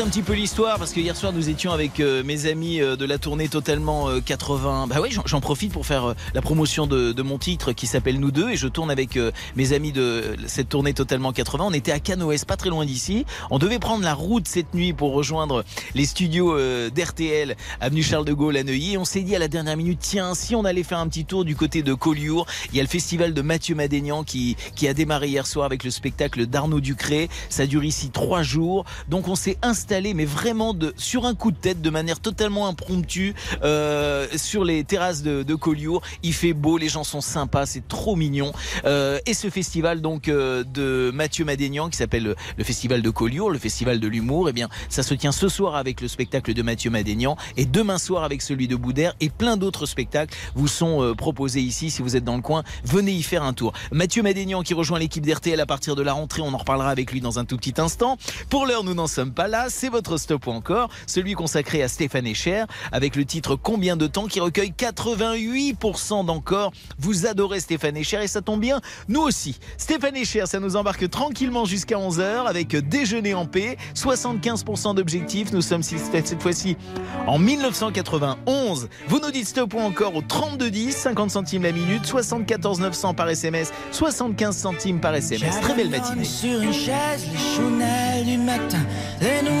Un petit peu l'histoire parce que hier soir nous étions avec euh, mes amis euh, de la tournée totalement euh, 80. Bah oui, j'en- profite pour faire euh, la promotion de, mon titre qui s'appelle Nous deux et je tourne avec euh, mes amis de cette tournée totalement 80. On était à Canoës, pas très loin d'ici. On devait prendre la route cette nuit pour rejoindre les studios euh, d'RTL avenue Charles de Gaulle à Neuilly. On s'est dit à la dernière minute, tiens, si on allait faire un petit tour du côté de Collioure, il y a le festival de Mathieu Madénian qui, qui a démarré hier soir avec le spectacle d'Arnaud Ducré. Ça dure ici trois jours. Donc on s'est installé, mais vraiment de, sur un coup de tête, de manière totalement impromptue, euh, sur les terrasses de, de Collioure. Il fait beau, les gens sont sympas, c'est trop mignon. Euh, et ce festival donc euh, de Mathieu Madénian qui s'appelle le, festival de Collioure, le festival de l'humour, eh bien ça se tient ce soir avec le spectacle de Mathieu Madénian et demain soir avec celui de Boudère et plein d'autres spectacles vous sont euh, proposés ici. Si vous êtes dans le coin, venez y faire un tour. Mathieu Madénian qui rejoint l'équipe d'RTL à partir de la rentrée, on en reparlera avec lui dans un tout petit instant. Pour l'heure, nous n'en sommes pas là. C'est votre stop ou encore, celui consacré à Stéphane Echer avec le titre Combien de temps qui recueille 88% d'encore. Vous adorez Stéphane Echer et ça tombe bien, nous aussi. Stéphane Echer, ça nous embarque tranquillement jusqu'à 11h avec déjeuner en paix, 75% d'objectifs. Nous sommes cette fois-ci en 1991. Vous nous dites stop ou encore au 3210, 50 centimes la minute, 74 900 par SMS, 75 centimes par SMS. Très belle matinée.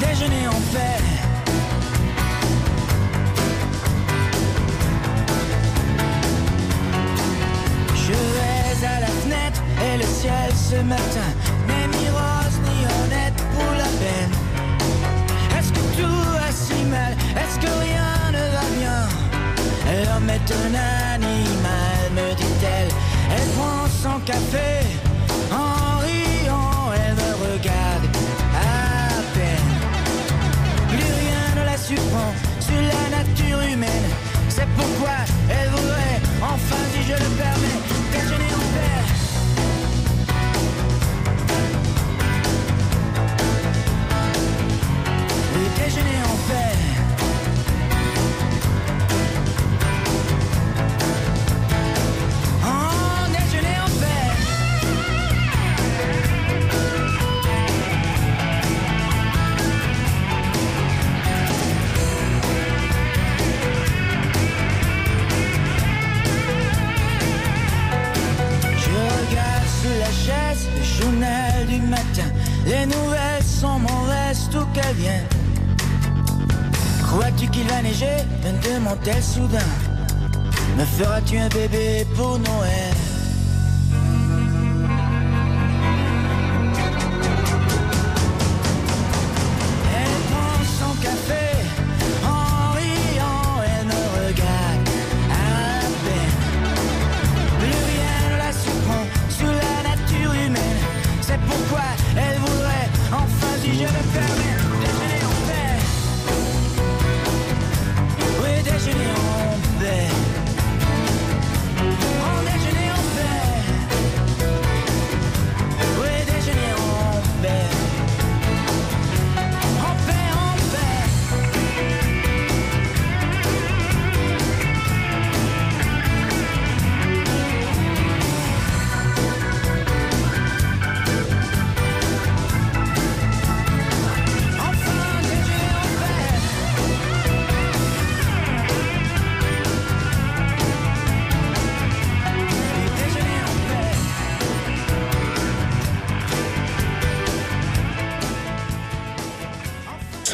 Déjeuner en paix. Je vais à la fenêtre et le ciel ce matin n'est ni rose ni honnête pour la peine. Est-ce que tout va si mal? Est-ce que rien ne va bien? L'homme est un animal, me dit-elle. Elle prend son café C'est pourquoi elle voudrait, enfin si je le permets, Les nouvelles sont mauvaises, tout qu'elles viennent. Crois-tu qu'il va neiger? Me demande-t-elle soudain. Me feras-tu un bébé pour Noël?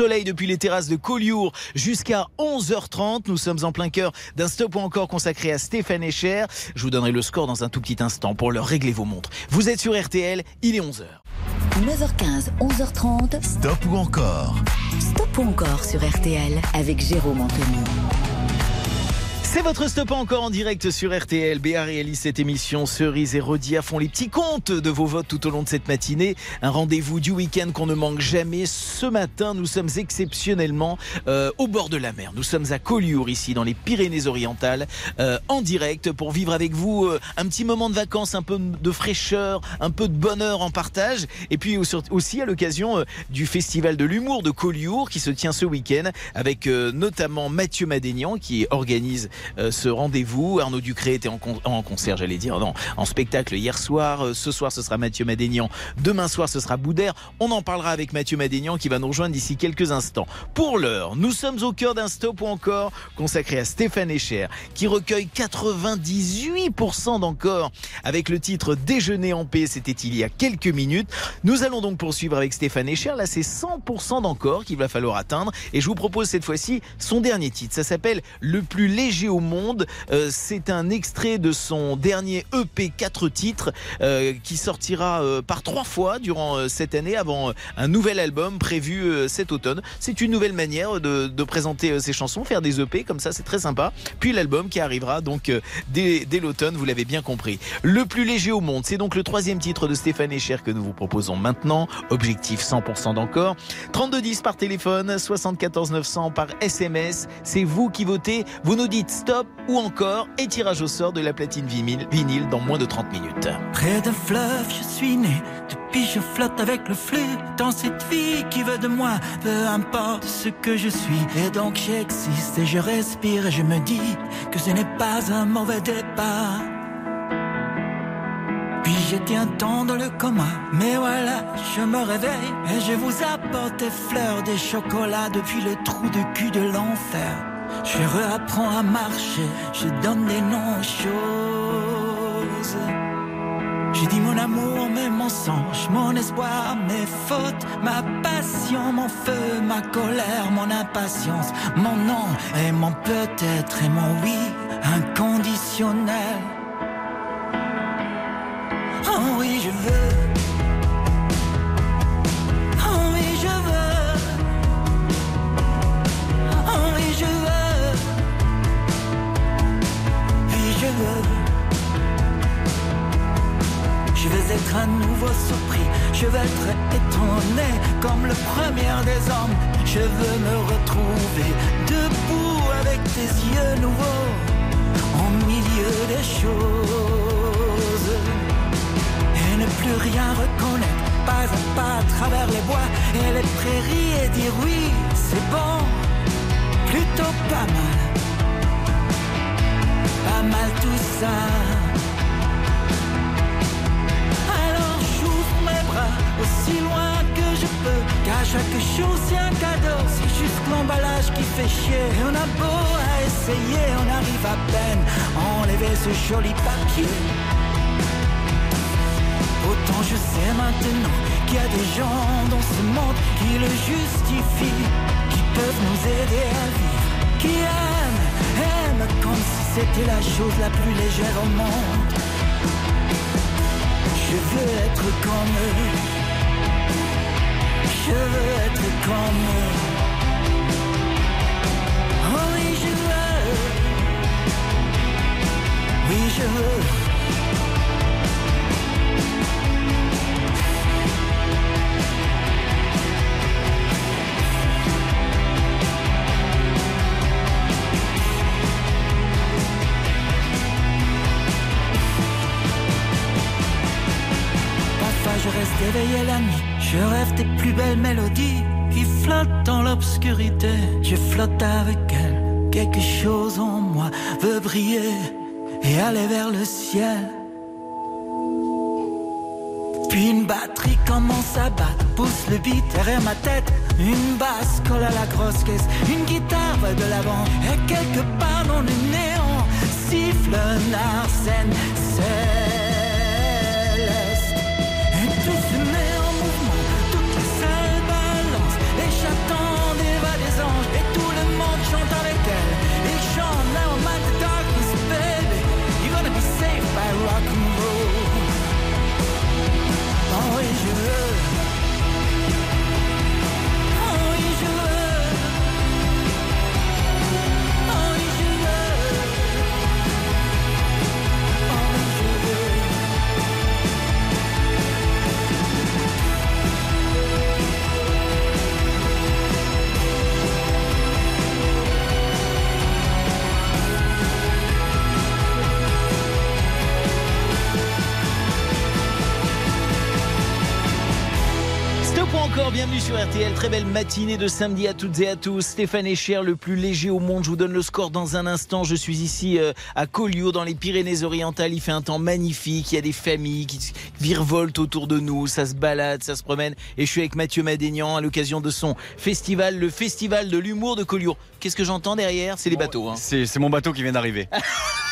Soleil depuis les terrasses de Collioure jusqu'à 11h30. Nous sommes en plein cœur d'un stop ou encore consacré à Stéphane Echer. Je vous donnerai le score dans un tout petit instant pour leur régler vos montres. Vous êtes sur RTL, il est 11h. 9h15, 11h30. Stop ou encore Stop ou encore sur RTL avec Jérôme Anthony. C'est votre stop encore en direct sur RTL. Béa réalise cette émission. Cerise et Rodia font les petits comptes de vos votes tout au long de cette matinée. Un rendez-vous du week-end qu'on ne manque jamais. Ce matin, nous sommes exceptionnellement euh, au bord de la mer. Nous sommes à Collioure, ici, dans les Pyrénées-Orientales, euh, en direct pour vivre avec vous euh, un petit moment de vacances, un peu de fraîcheur, un peu de bonheur en partage. Et puis aussi à l'occasion euh, du Festival de l'humour de Collioure qui se tient ce week-end avec notamment Mathieu Madénian qui organise ce rendez-vous. Arnaud Ducré était en, con- en concert, j'allais dire, non, en spectacle hier soir. Euh, ce soir, ce sera Mathieu Madénian. Demain soir, ce sera Boudère. On en parlera avec Mathieu Madénian qui va nous rejoindre d'ici quelques instants. Pour l'heure, nous sommes au cœur d'un stop ou encore consacré à Stéphane Echer qui recueille 98% d'encore avec le titre Déjeuner en paix. C'était il y a quelques minutes. Nous allons donc poursuivre avec Stéphane Echer. Là, c'est 100% d'encore qu'il va falloir atteindre. Et je vous propose cette fois-ci son dernier titre. Ça s'appelle Le plus léger au monde. Euh, c'est un extrait de son dernier EP 4 titres euh, qui sortira euh, par trois fois durant cette année avant un nouvel album prévu cet automne. C'est une nouvelle manière de, présenter ses chansons, faire des EP comme ça, c'est très sympa. Puis l'album qui arrivera donc dès, dès l'automne, vous l'avez bien compris. Le plus léger au monde, c'est donc le troisième titre de Stéphane Echer que nous vous proposons maintenant. Objectif 100% d'encore. 3210 par téléphone, 74 900 par SMS. C'est vous qui votez. Vous nous dites ou encore et tirage au sort de la platine vinyle, vinyle dans moins de 30 minutes. Près d'un fleuve, je suis né. Depuis, je flotte avec le flux dans cette vie qui veut de moi. Peu importe ce que je suis. Et donc, j'existe et je respire et je me dis que ce n'est pas un mauvais départ. Puis j'étais un temps dans le coma, mais voilà, je me réveille et je vous apporte des fleurs, des chocolats depuis le trou de cul de l'enfer. Je réapprends à marcher, je donne des noms aux choses. Je dis mon amour, mes mensonges, mon espoir, mes fautes, ma passion, mon feu, ma colère, mon impatience, mon non et mon peut-être et mon oui inconditionnel. Oh oui, je veux. Je veux être un nouveau surpris. Je veux être étonné comme le premier des hommes. Je veux me retrouver debout avec tes yeux nouveaux au milieu des choses et ne plus rien reconnaître, pas à pas à travers les bois et les prairies et dire oui, c'est bon, plutôt pas mal, mal tout ça. Alors j'ouvre mes bras aussi loin que je peux, car chaque chose c'est un cadeau, c'est juste l'emballage qui fait chier. On a beau à essayer, on arrive à peine à enlever ce joli papier. Autant je sais maintenant qu'il y a des gens dans ce monde qui le justifient, qui peuvent nous aider à vivre, comme si c'était la chose la plus légère au monde. Je veux être comme eux, je veux être comme eux. Oh oui, je veux, oui, je veux. Je reste éveillé la nuit, je rêve des plus belles mélodies qui flottent dans l'obscurité. Je flotte avec elle, quelque chose en moi veut briller et aller vers le ciel. Puis une batterie commence à battre, pousse le beat derrière ma tête. Une basse colle à la grosse caisse, une guitare va de l'avant. Et quelque part dans le néant, siffle un arsène. Sur RTL. Très belle matinée de samedi à toutes et à tous. Stéphane Echer, le plus léger au monde. Je vous donne le score dans un instant. Je suis ici euh, à Collioure, dans les Pyrénées-Orientales. Il fait un temps magnifique. Il y a des familles qui virevoltent autour de nous. Ça se balade, ça se promène. Et je suis avec Mathieu Madénian à l'occasion de son festival, le festival de l'humour de Collioure. Qu'est-ce que j'entends derrière? C'est les bateaux. hein. C'est mon bateau qui vient d'arriver.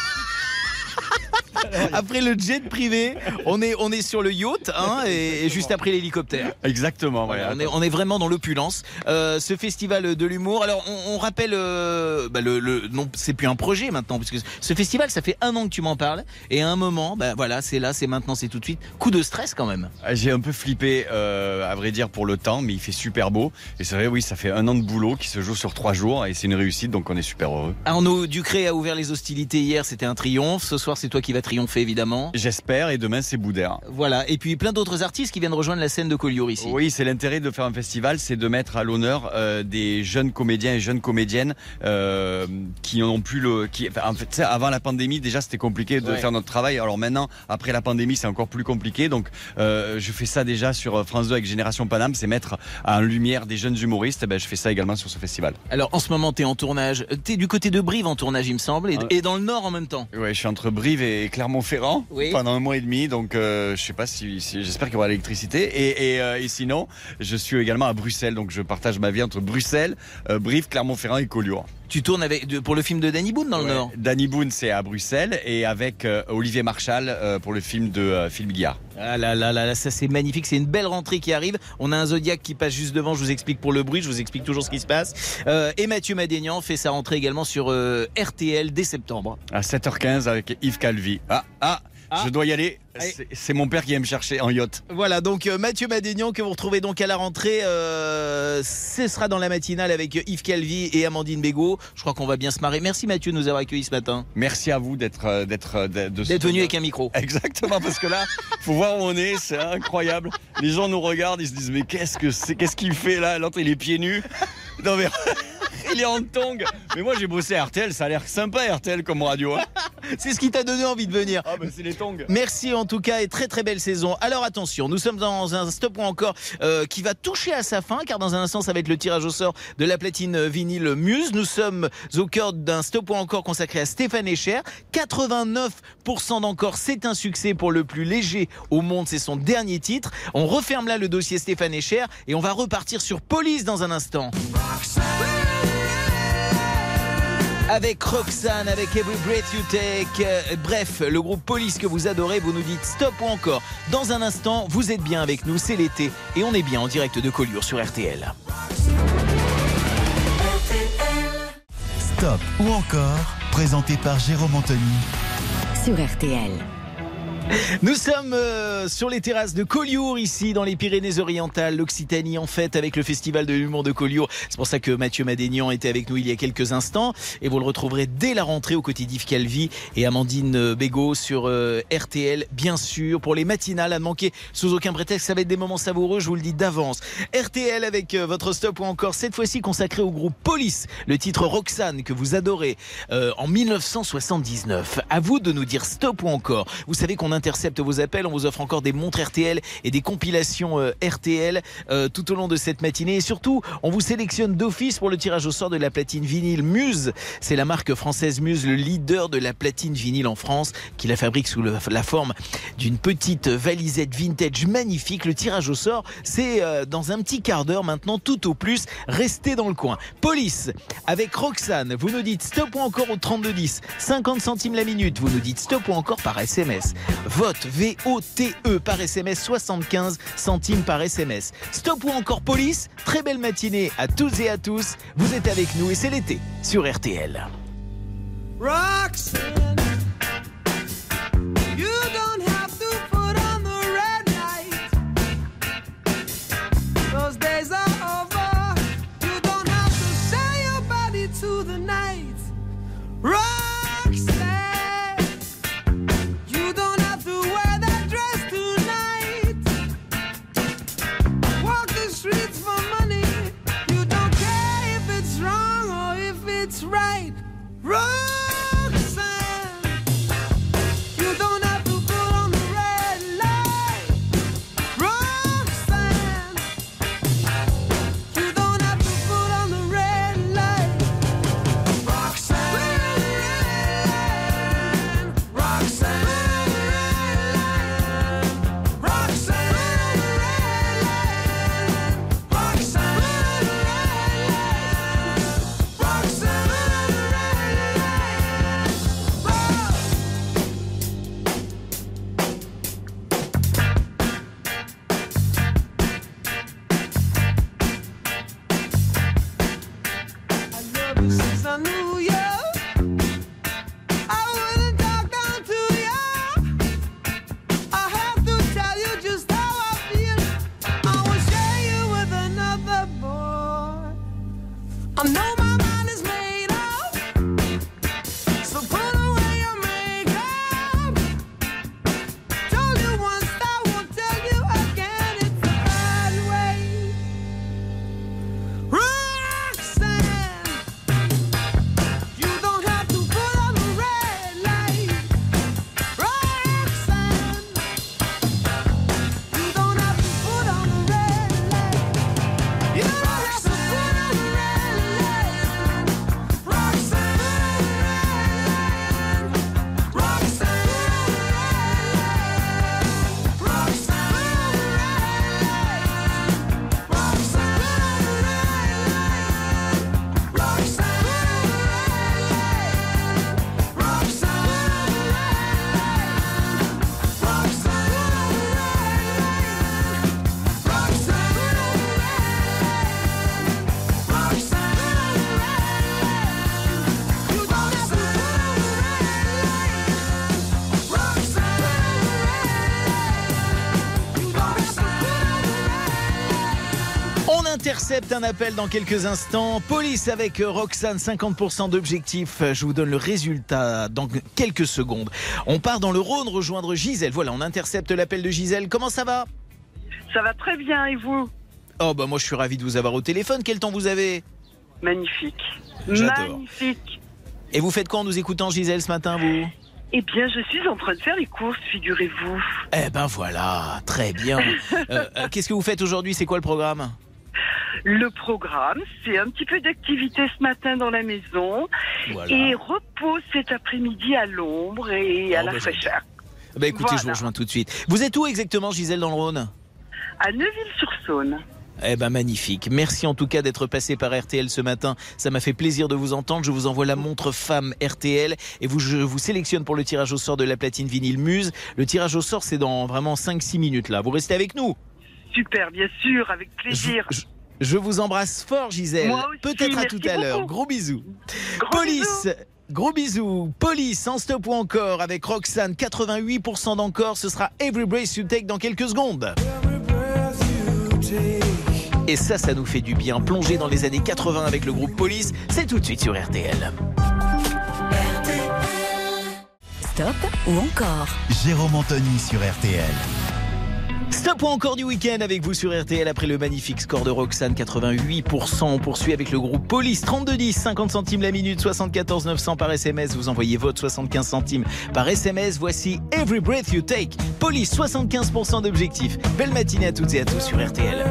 Après le jet privé, on est, on est sur le yacht hein, et, et juste après l'hélicoptère. Exactement. On est, on est vraiment dans l'opulence. Euh, ce festival de l'humour. Alors, on, on rappelle, euh, bah, le, le- non, c'est plus un projet maintenant, parce que ce festival, ça fait un an que tu m'en parles, et à un moment, bah, voilà, c'est là, c'est maintenant, c'est tout de suite. Coup de stress quand même. Ah, J'ai un peu flippé, euh, à vrai dire, pour le temps, mais il fait super beau. Et c'est vrai, oui, ça fait un an de boulot qui se joue sur trois jours et c'est une réussite, donc on est super heureux. Arnaud Ducré a ouvert les hostilités hier, c'était un triomphe. Ce soir, c'est toi qui vas triompher, évidemment. J'espère, et demain c'est Boudère. Voilà, et puis plein d'autres artistes qui viennent rejoindre la scène de Collioure ici. Oui, c'est l'intérêt de faire un festival, c'est de mettre à l'honneur euh, des jeunes comédiens et jeunes comédiennes euh, qui n'ont plus le. Qui, enfin, en fait, tu avant la pandémie, déjà c'était compliqué de Ouais. faire notre travail. Alors maintenant, après la pandémie, c'est encore plus compliqué. Donc, euh, je fais ça déjà sur France 2 avec Génération Paname, c'est mettre en lumière des jeunes humoristes. Eh ben, je fais ça également sur ce festival. Alors, en ce moment, t'es en tournage. T'es du côté de Brive en tournage, il me semble, et, et dans le Nord en même temps. Ouais, je suis entre Brive et Clermont-Ferrand Oui. pendant un mois et demi, donc euh, je sais pas si, si- j'espère qu'il y aura l'électricité. Et, et, euh, et sinon, je suis également à Bruxelles, donc je partage ma vie entre Bruxelles, euh, Brive, Clermont-Ferrand et Collioure. Tu tournes avec, pour le film de Danny Boone dans le Ouais. Nord. Danny Boone, c'est à Bruxelles, et avec euh, Olivier Marchal euh, pour le film de euh, Phil. Ah là là là là, ça c'est magnifique, c'est une belle rentrée qui arrive. On a un Zodiac qui passe juste devant, je vous explique pour le bruit, je vous explique toujours ce qui se passe. Euh, et Mathieu Madénian fait sa rentrée également sur RTL dès septembre. À 7h15 avec Yves Calvi. Ah, ah, Ah. je dois y aller. C'est- mon père qui vient me chercher en yacht. Voilà, donc euh, Mathieu Madénian que vous retrouvez donc à la rentrée, euh, ce sera dans la matinale avec Yves Calvi et Amandine Bégaud. Je crois qu'on va bien se marrer. Merci Mathieu de nous avoir accueillis ce matin. Merci à vous d'être euh, d'être euh, D'être venu avec un micro. Exactement, parce que là, faut voir où on est, c'est incroyable. Les gens nous regardent, ils se disent mais qu'est-ce que c'est, qu'est-ce qu'il fait là? L'autre il est pieds nus. Non mais il est en tongs. Mais moi j'ai bossé à RTL, ça a l'air sympa RTL comme radio. hein. C'est ce qui t'a donné envie de venir. Ah ben c'est les tongs. Merci en tout cas et très très belle saison. Alors attention, nous sommes dans un stop ou encore euh, qui va toucher à sa fin car dans un instant ça va être le tirage au sort de la platine vinyle Muse. Nous sommes au cœur d'un stop ou encore consacré à Stéphane Echer. 89% d'encore, c'est un succès pour le plus léger au monde, c'est son dernier titre. On referme là le dossier Stéphane Echer et on va repartir sur Police dans un instant. Avec Roxane, avec Every Breath You Take. Euh, bref, le groupe Police que vous adorez, vous nous dites stop ou encore. Dans un instant, vous êtes bien avec nous, c'est l'été et on est bien en direct de Collioure sur RTL. Stop ou encore, présenté par Jérôme Anthony. Sur RTL. Nous sommes euh, sur les terrasses de Collioure, ici dans les Pyrénées-Orientales, l'Occitanie en fête avec le Festival de l'humour de Collioure. C'est pour ça que Mathieu Madénian était avec nous il y a quelques instants et vous le retrouverez dès la rentrée au d'Yves Calvi et Amandine euh, Bégaud sur euh, RTL, bien sûr, pour les matinales à ne manquer sous aucun prétexte. Ça va être des moments savoureux, je vous le dis d'avance. RTL avec votre stop ou encore cette fois-ci consacré au groupe Police, le titre Roxane que vous adorez en 1979. À vous de nous dire stop ou encore. Vous savez qu'on intercepte vos appels, on vous offre encore des montres RTL et des compilations euh, RTL euh, tout au long de cette matinée. Et surtout, on vous sélectionne d'office pour le tirage au sort de la platine vinyle Muse. C'est la marque française Muse, le leader de la platine vinyle en France, qui la fabrique sous la forme d'une petite valisette vintage magnifique. Le tirage au sort, c'est euh, dans un petit quart d'heure maintenant, tout au plus. Restez dans le coin. Police, avec Roxane, vous nous dites stop ou encore au 3210, 50 centimes la minute. Vous nous dites stop ou encore par SMS. Vote V-O-T-E par SMS, 75 centimes par SMS. Stop ou encore police, très belle matinée à toutes et à tous. Vous êtes avec nous et c'est l'été sur RTL. On intercepte un appel dans quelques instants. Police avec euh, Roxane, 50% d'objectifs. Euh, Je vous donne le résultat dans quelques secondes. On part dans le Rhône rejoindre Gisèle. Voilà, on intercepte l'appel de Gisèle. Comment ça va? Ça va très bien et vous? Oh bah moi je suis ravi de vous avoir au téléphone. Quel temps vous avez? Magnifique. Magnifique. Et vous faites quoi en nous écoutant Gisèle ce matin vous? Eh bien, je suis en train de faire les courses, figurez-vous. Eh ben voilà, très bien. Euh, Qu'est-ce que vous faites aujourd'hui? C'est quoi le programme? Le programme, c'est un petit peu d'activité ce matin dans la maison Voilà. et repos cet après-midi à l'ombre et à Oh, la bah, fraîcheur. Bah écoutez, je vous rejoins tout de suite. Vous êtes où exactement Gisèle dans le Rhône? À Neuville-sur-Saône. Eh ben magnifique. Merci en tout cas d'être passé par RTL ce matin. Ça m'a fait plaisir de vous entendre. Je vous envoie la montre femme RTL et vous, je vous sélectionne pour le tirage au sort de la platine vinyle Muse. Le tirage au sort, c'est dans vraiment 5-6 minutes là. Vous restez avec nous? Super, bien sûr, avec plaisir. Je vous embrasse fort, Gisèle. Peut-être à tout à l'heure. Gros bisous. Police. Gros bisous. Police, en stop ou encore avec Roxane, 88% d'encore. Ce sera Every Breath You Take dans quelques secondes. Et ça, ça nous fait du bien. Plonger dans les années 80 avec le groupe Police, c'est tout de suite sur RTL. Stop ou encore? Jérôme Anthony sur RTL. Stop ou encore du week-end avec vous sur RTL après le magnifique score de Roxane, 88%. On poursuit avec le groupe Police, 3210, 50 centimes la minute, 74 900 par SMS. Vous envoyez votre 75 centimes par SMS. Voici Every Breath You Take. Police, 75% d'objectifs. Belle matinée à toutes et à tous sur RTL.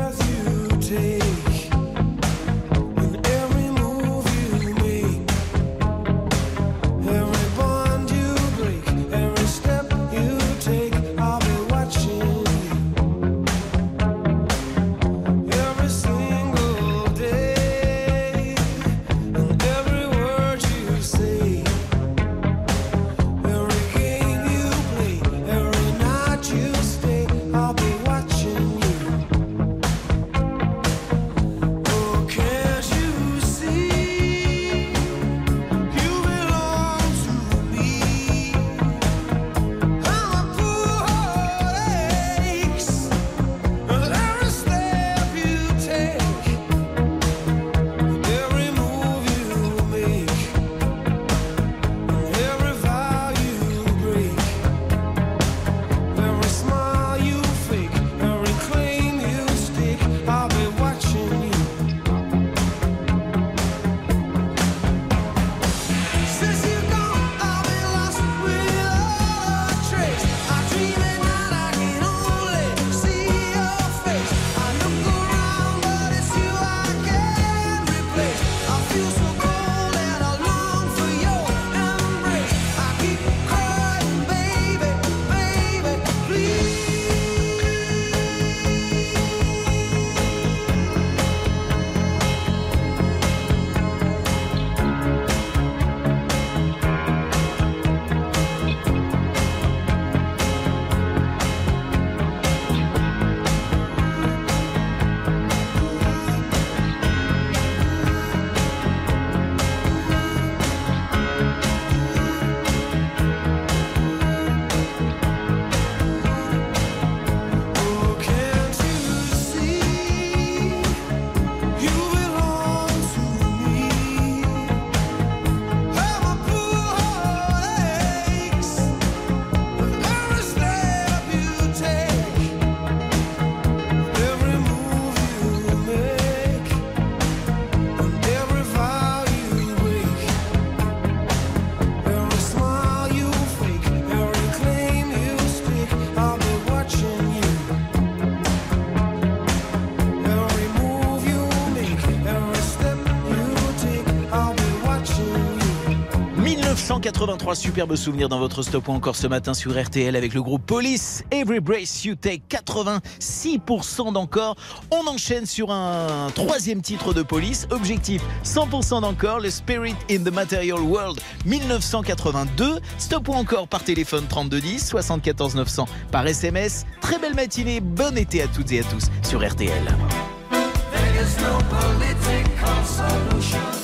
1983, superbe souvenir dans votre stop ou encore ce matin sur RTL avec le groupe Police. Every Brace You Take, 86% d'encore. On enchaîne sur un troisième titre de Police. Objectif 100% d'encore, le Spirit in the Material World 1982. Stop ou encore par téléphone 3210, 74 900 par SMS. Très belle matinée, bon été à toutes et à tous sur RTL. No political solution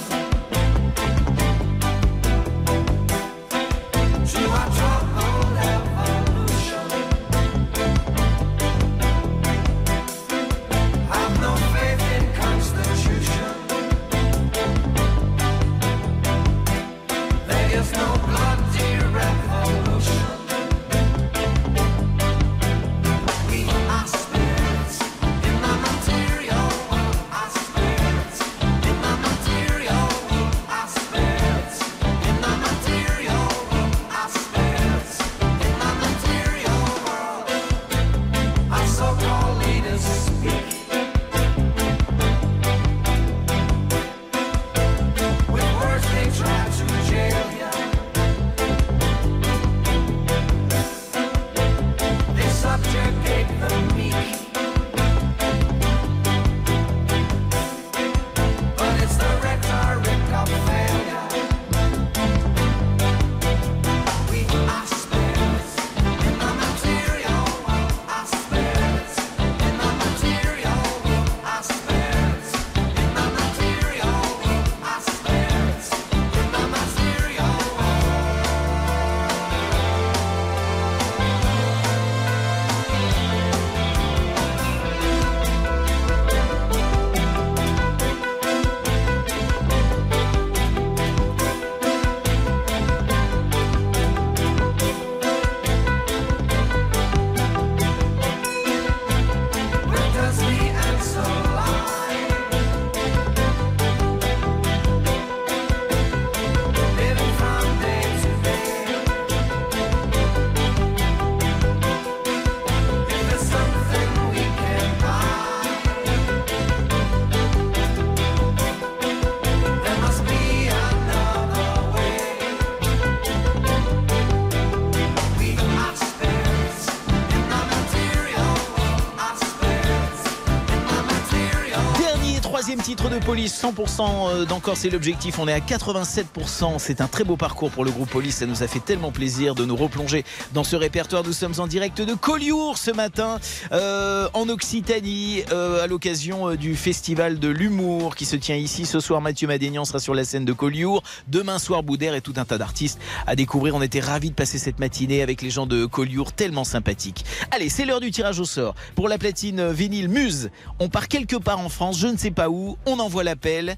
police, 100% d'encore, c'est l'objectif. On est à 87%. C'est un très beau parcours pour le groupe Police. Ça nous a fait tellement plaisir de nous replonger dans ce répertoire. Nous sommes en direct de Collioure ce matin, euh, en Occitanie, euh, à l'occasion euh, du festival de l'humour qui se tient ici. Ce soir, Mathieu Madénian sera sur la scène de Collioure. Demain soir, Boudère et tout un tas d'artistes à découvrir. On était ravis de passer cette matinée avec les gens de Collioure, tellement sympathiques. Allez, c'est l'heure du tirage au sort. Pour la platine vinyle Muse, on part quelque part en France, je ne sais pas où. On envoie l'appel.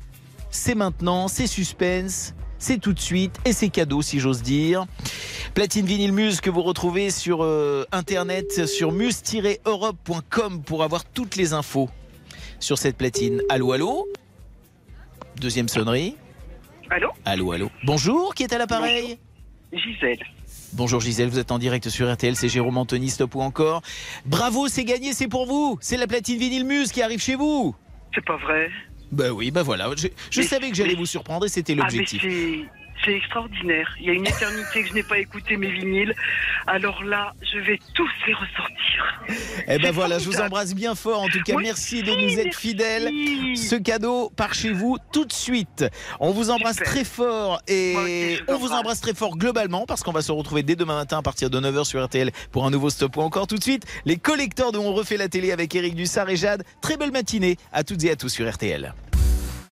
C'est maintenant, c'est suspense. C'est tout de suite et c'est cadeau si j'ose dire. Platine vinyle Muse que vous retrouvez sur euh, internet sur muse-europe.com pour avoir toutes les infos sur cette platine. Allô, allô? Deuxième sonnerie. Allô? Allô, allô. Bonjour, qui est à l'appareil? Gisèle. Bonjour Gisèle, vous êtes en direct sur RTL, c'est Jérôme Anthony, stop ou encore. Bravo, c'est gagné, c'est pour vous. C'est la platine vinyle Muse qui arrive chez vous. C'est pas vrai. Bah oui, bah voilà. Je, savais que j'allais vous surprendre et c'était l'objectif. C'est extraordinaire. Il y a une éternité que je n'ai pas écouté mes vinyles. Alors là, je vais tous les ressortir. Eh ben voilà, je vous embrasse bien fort. En tout cas, Moi merci de nous être fidèles. Ce cadeau part chez vous tout de suite. On vous embrasse Super. très fort et on vous embrasse. embrasse très fort globalement parce qu'on va se retrouver dès demain matin à partir de 9h sur RTL pour un nouveau stop ou encore tout de suite. Les collecteurs de On refait la télé avec Eric Dussard et Jade. Très belle matinée à toutes et à tous sur RTL.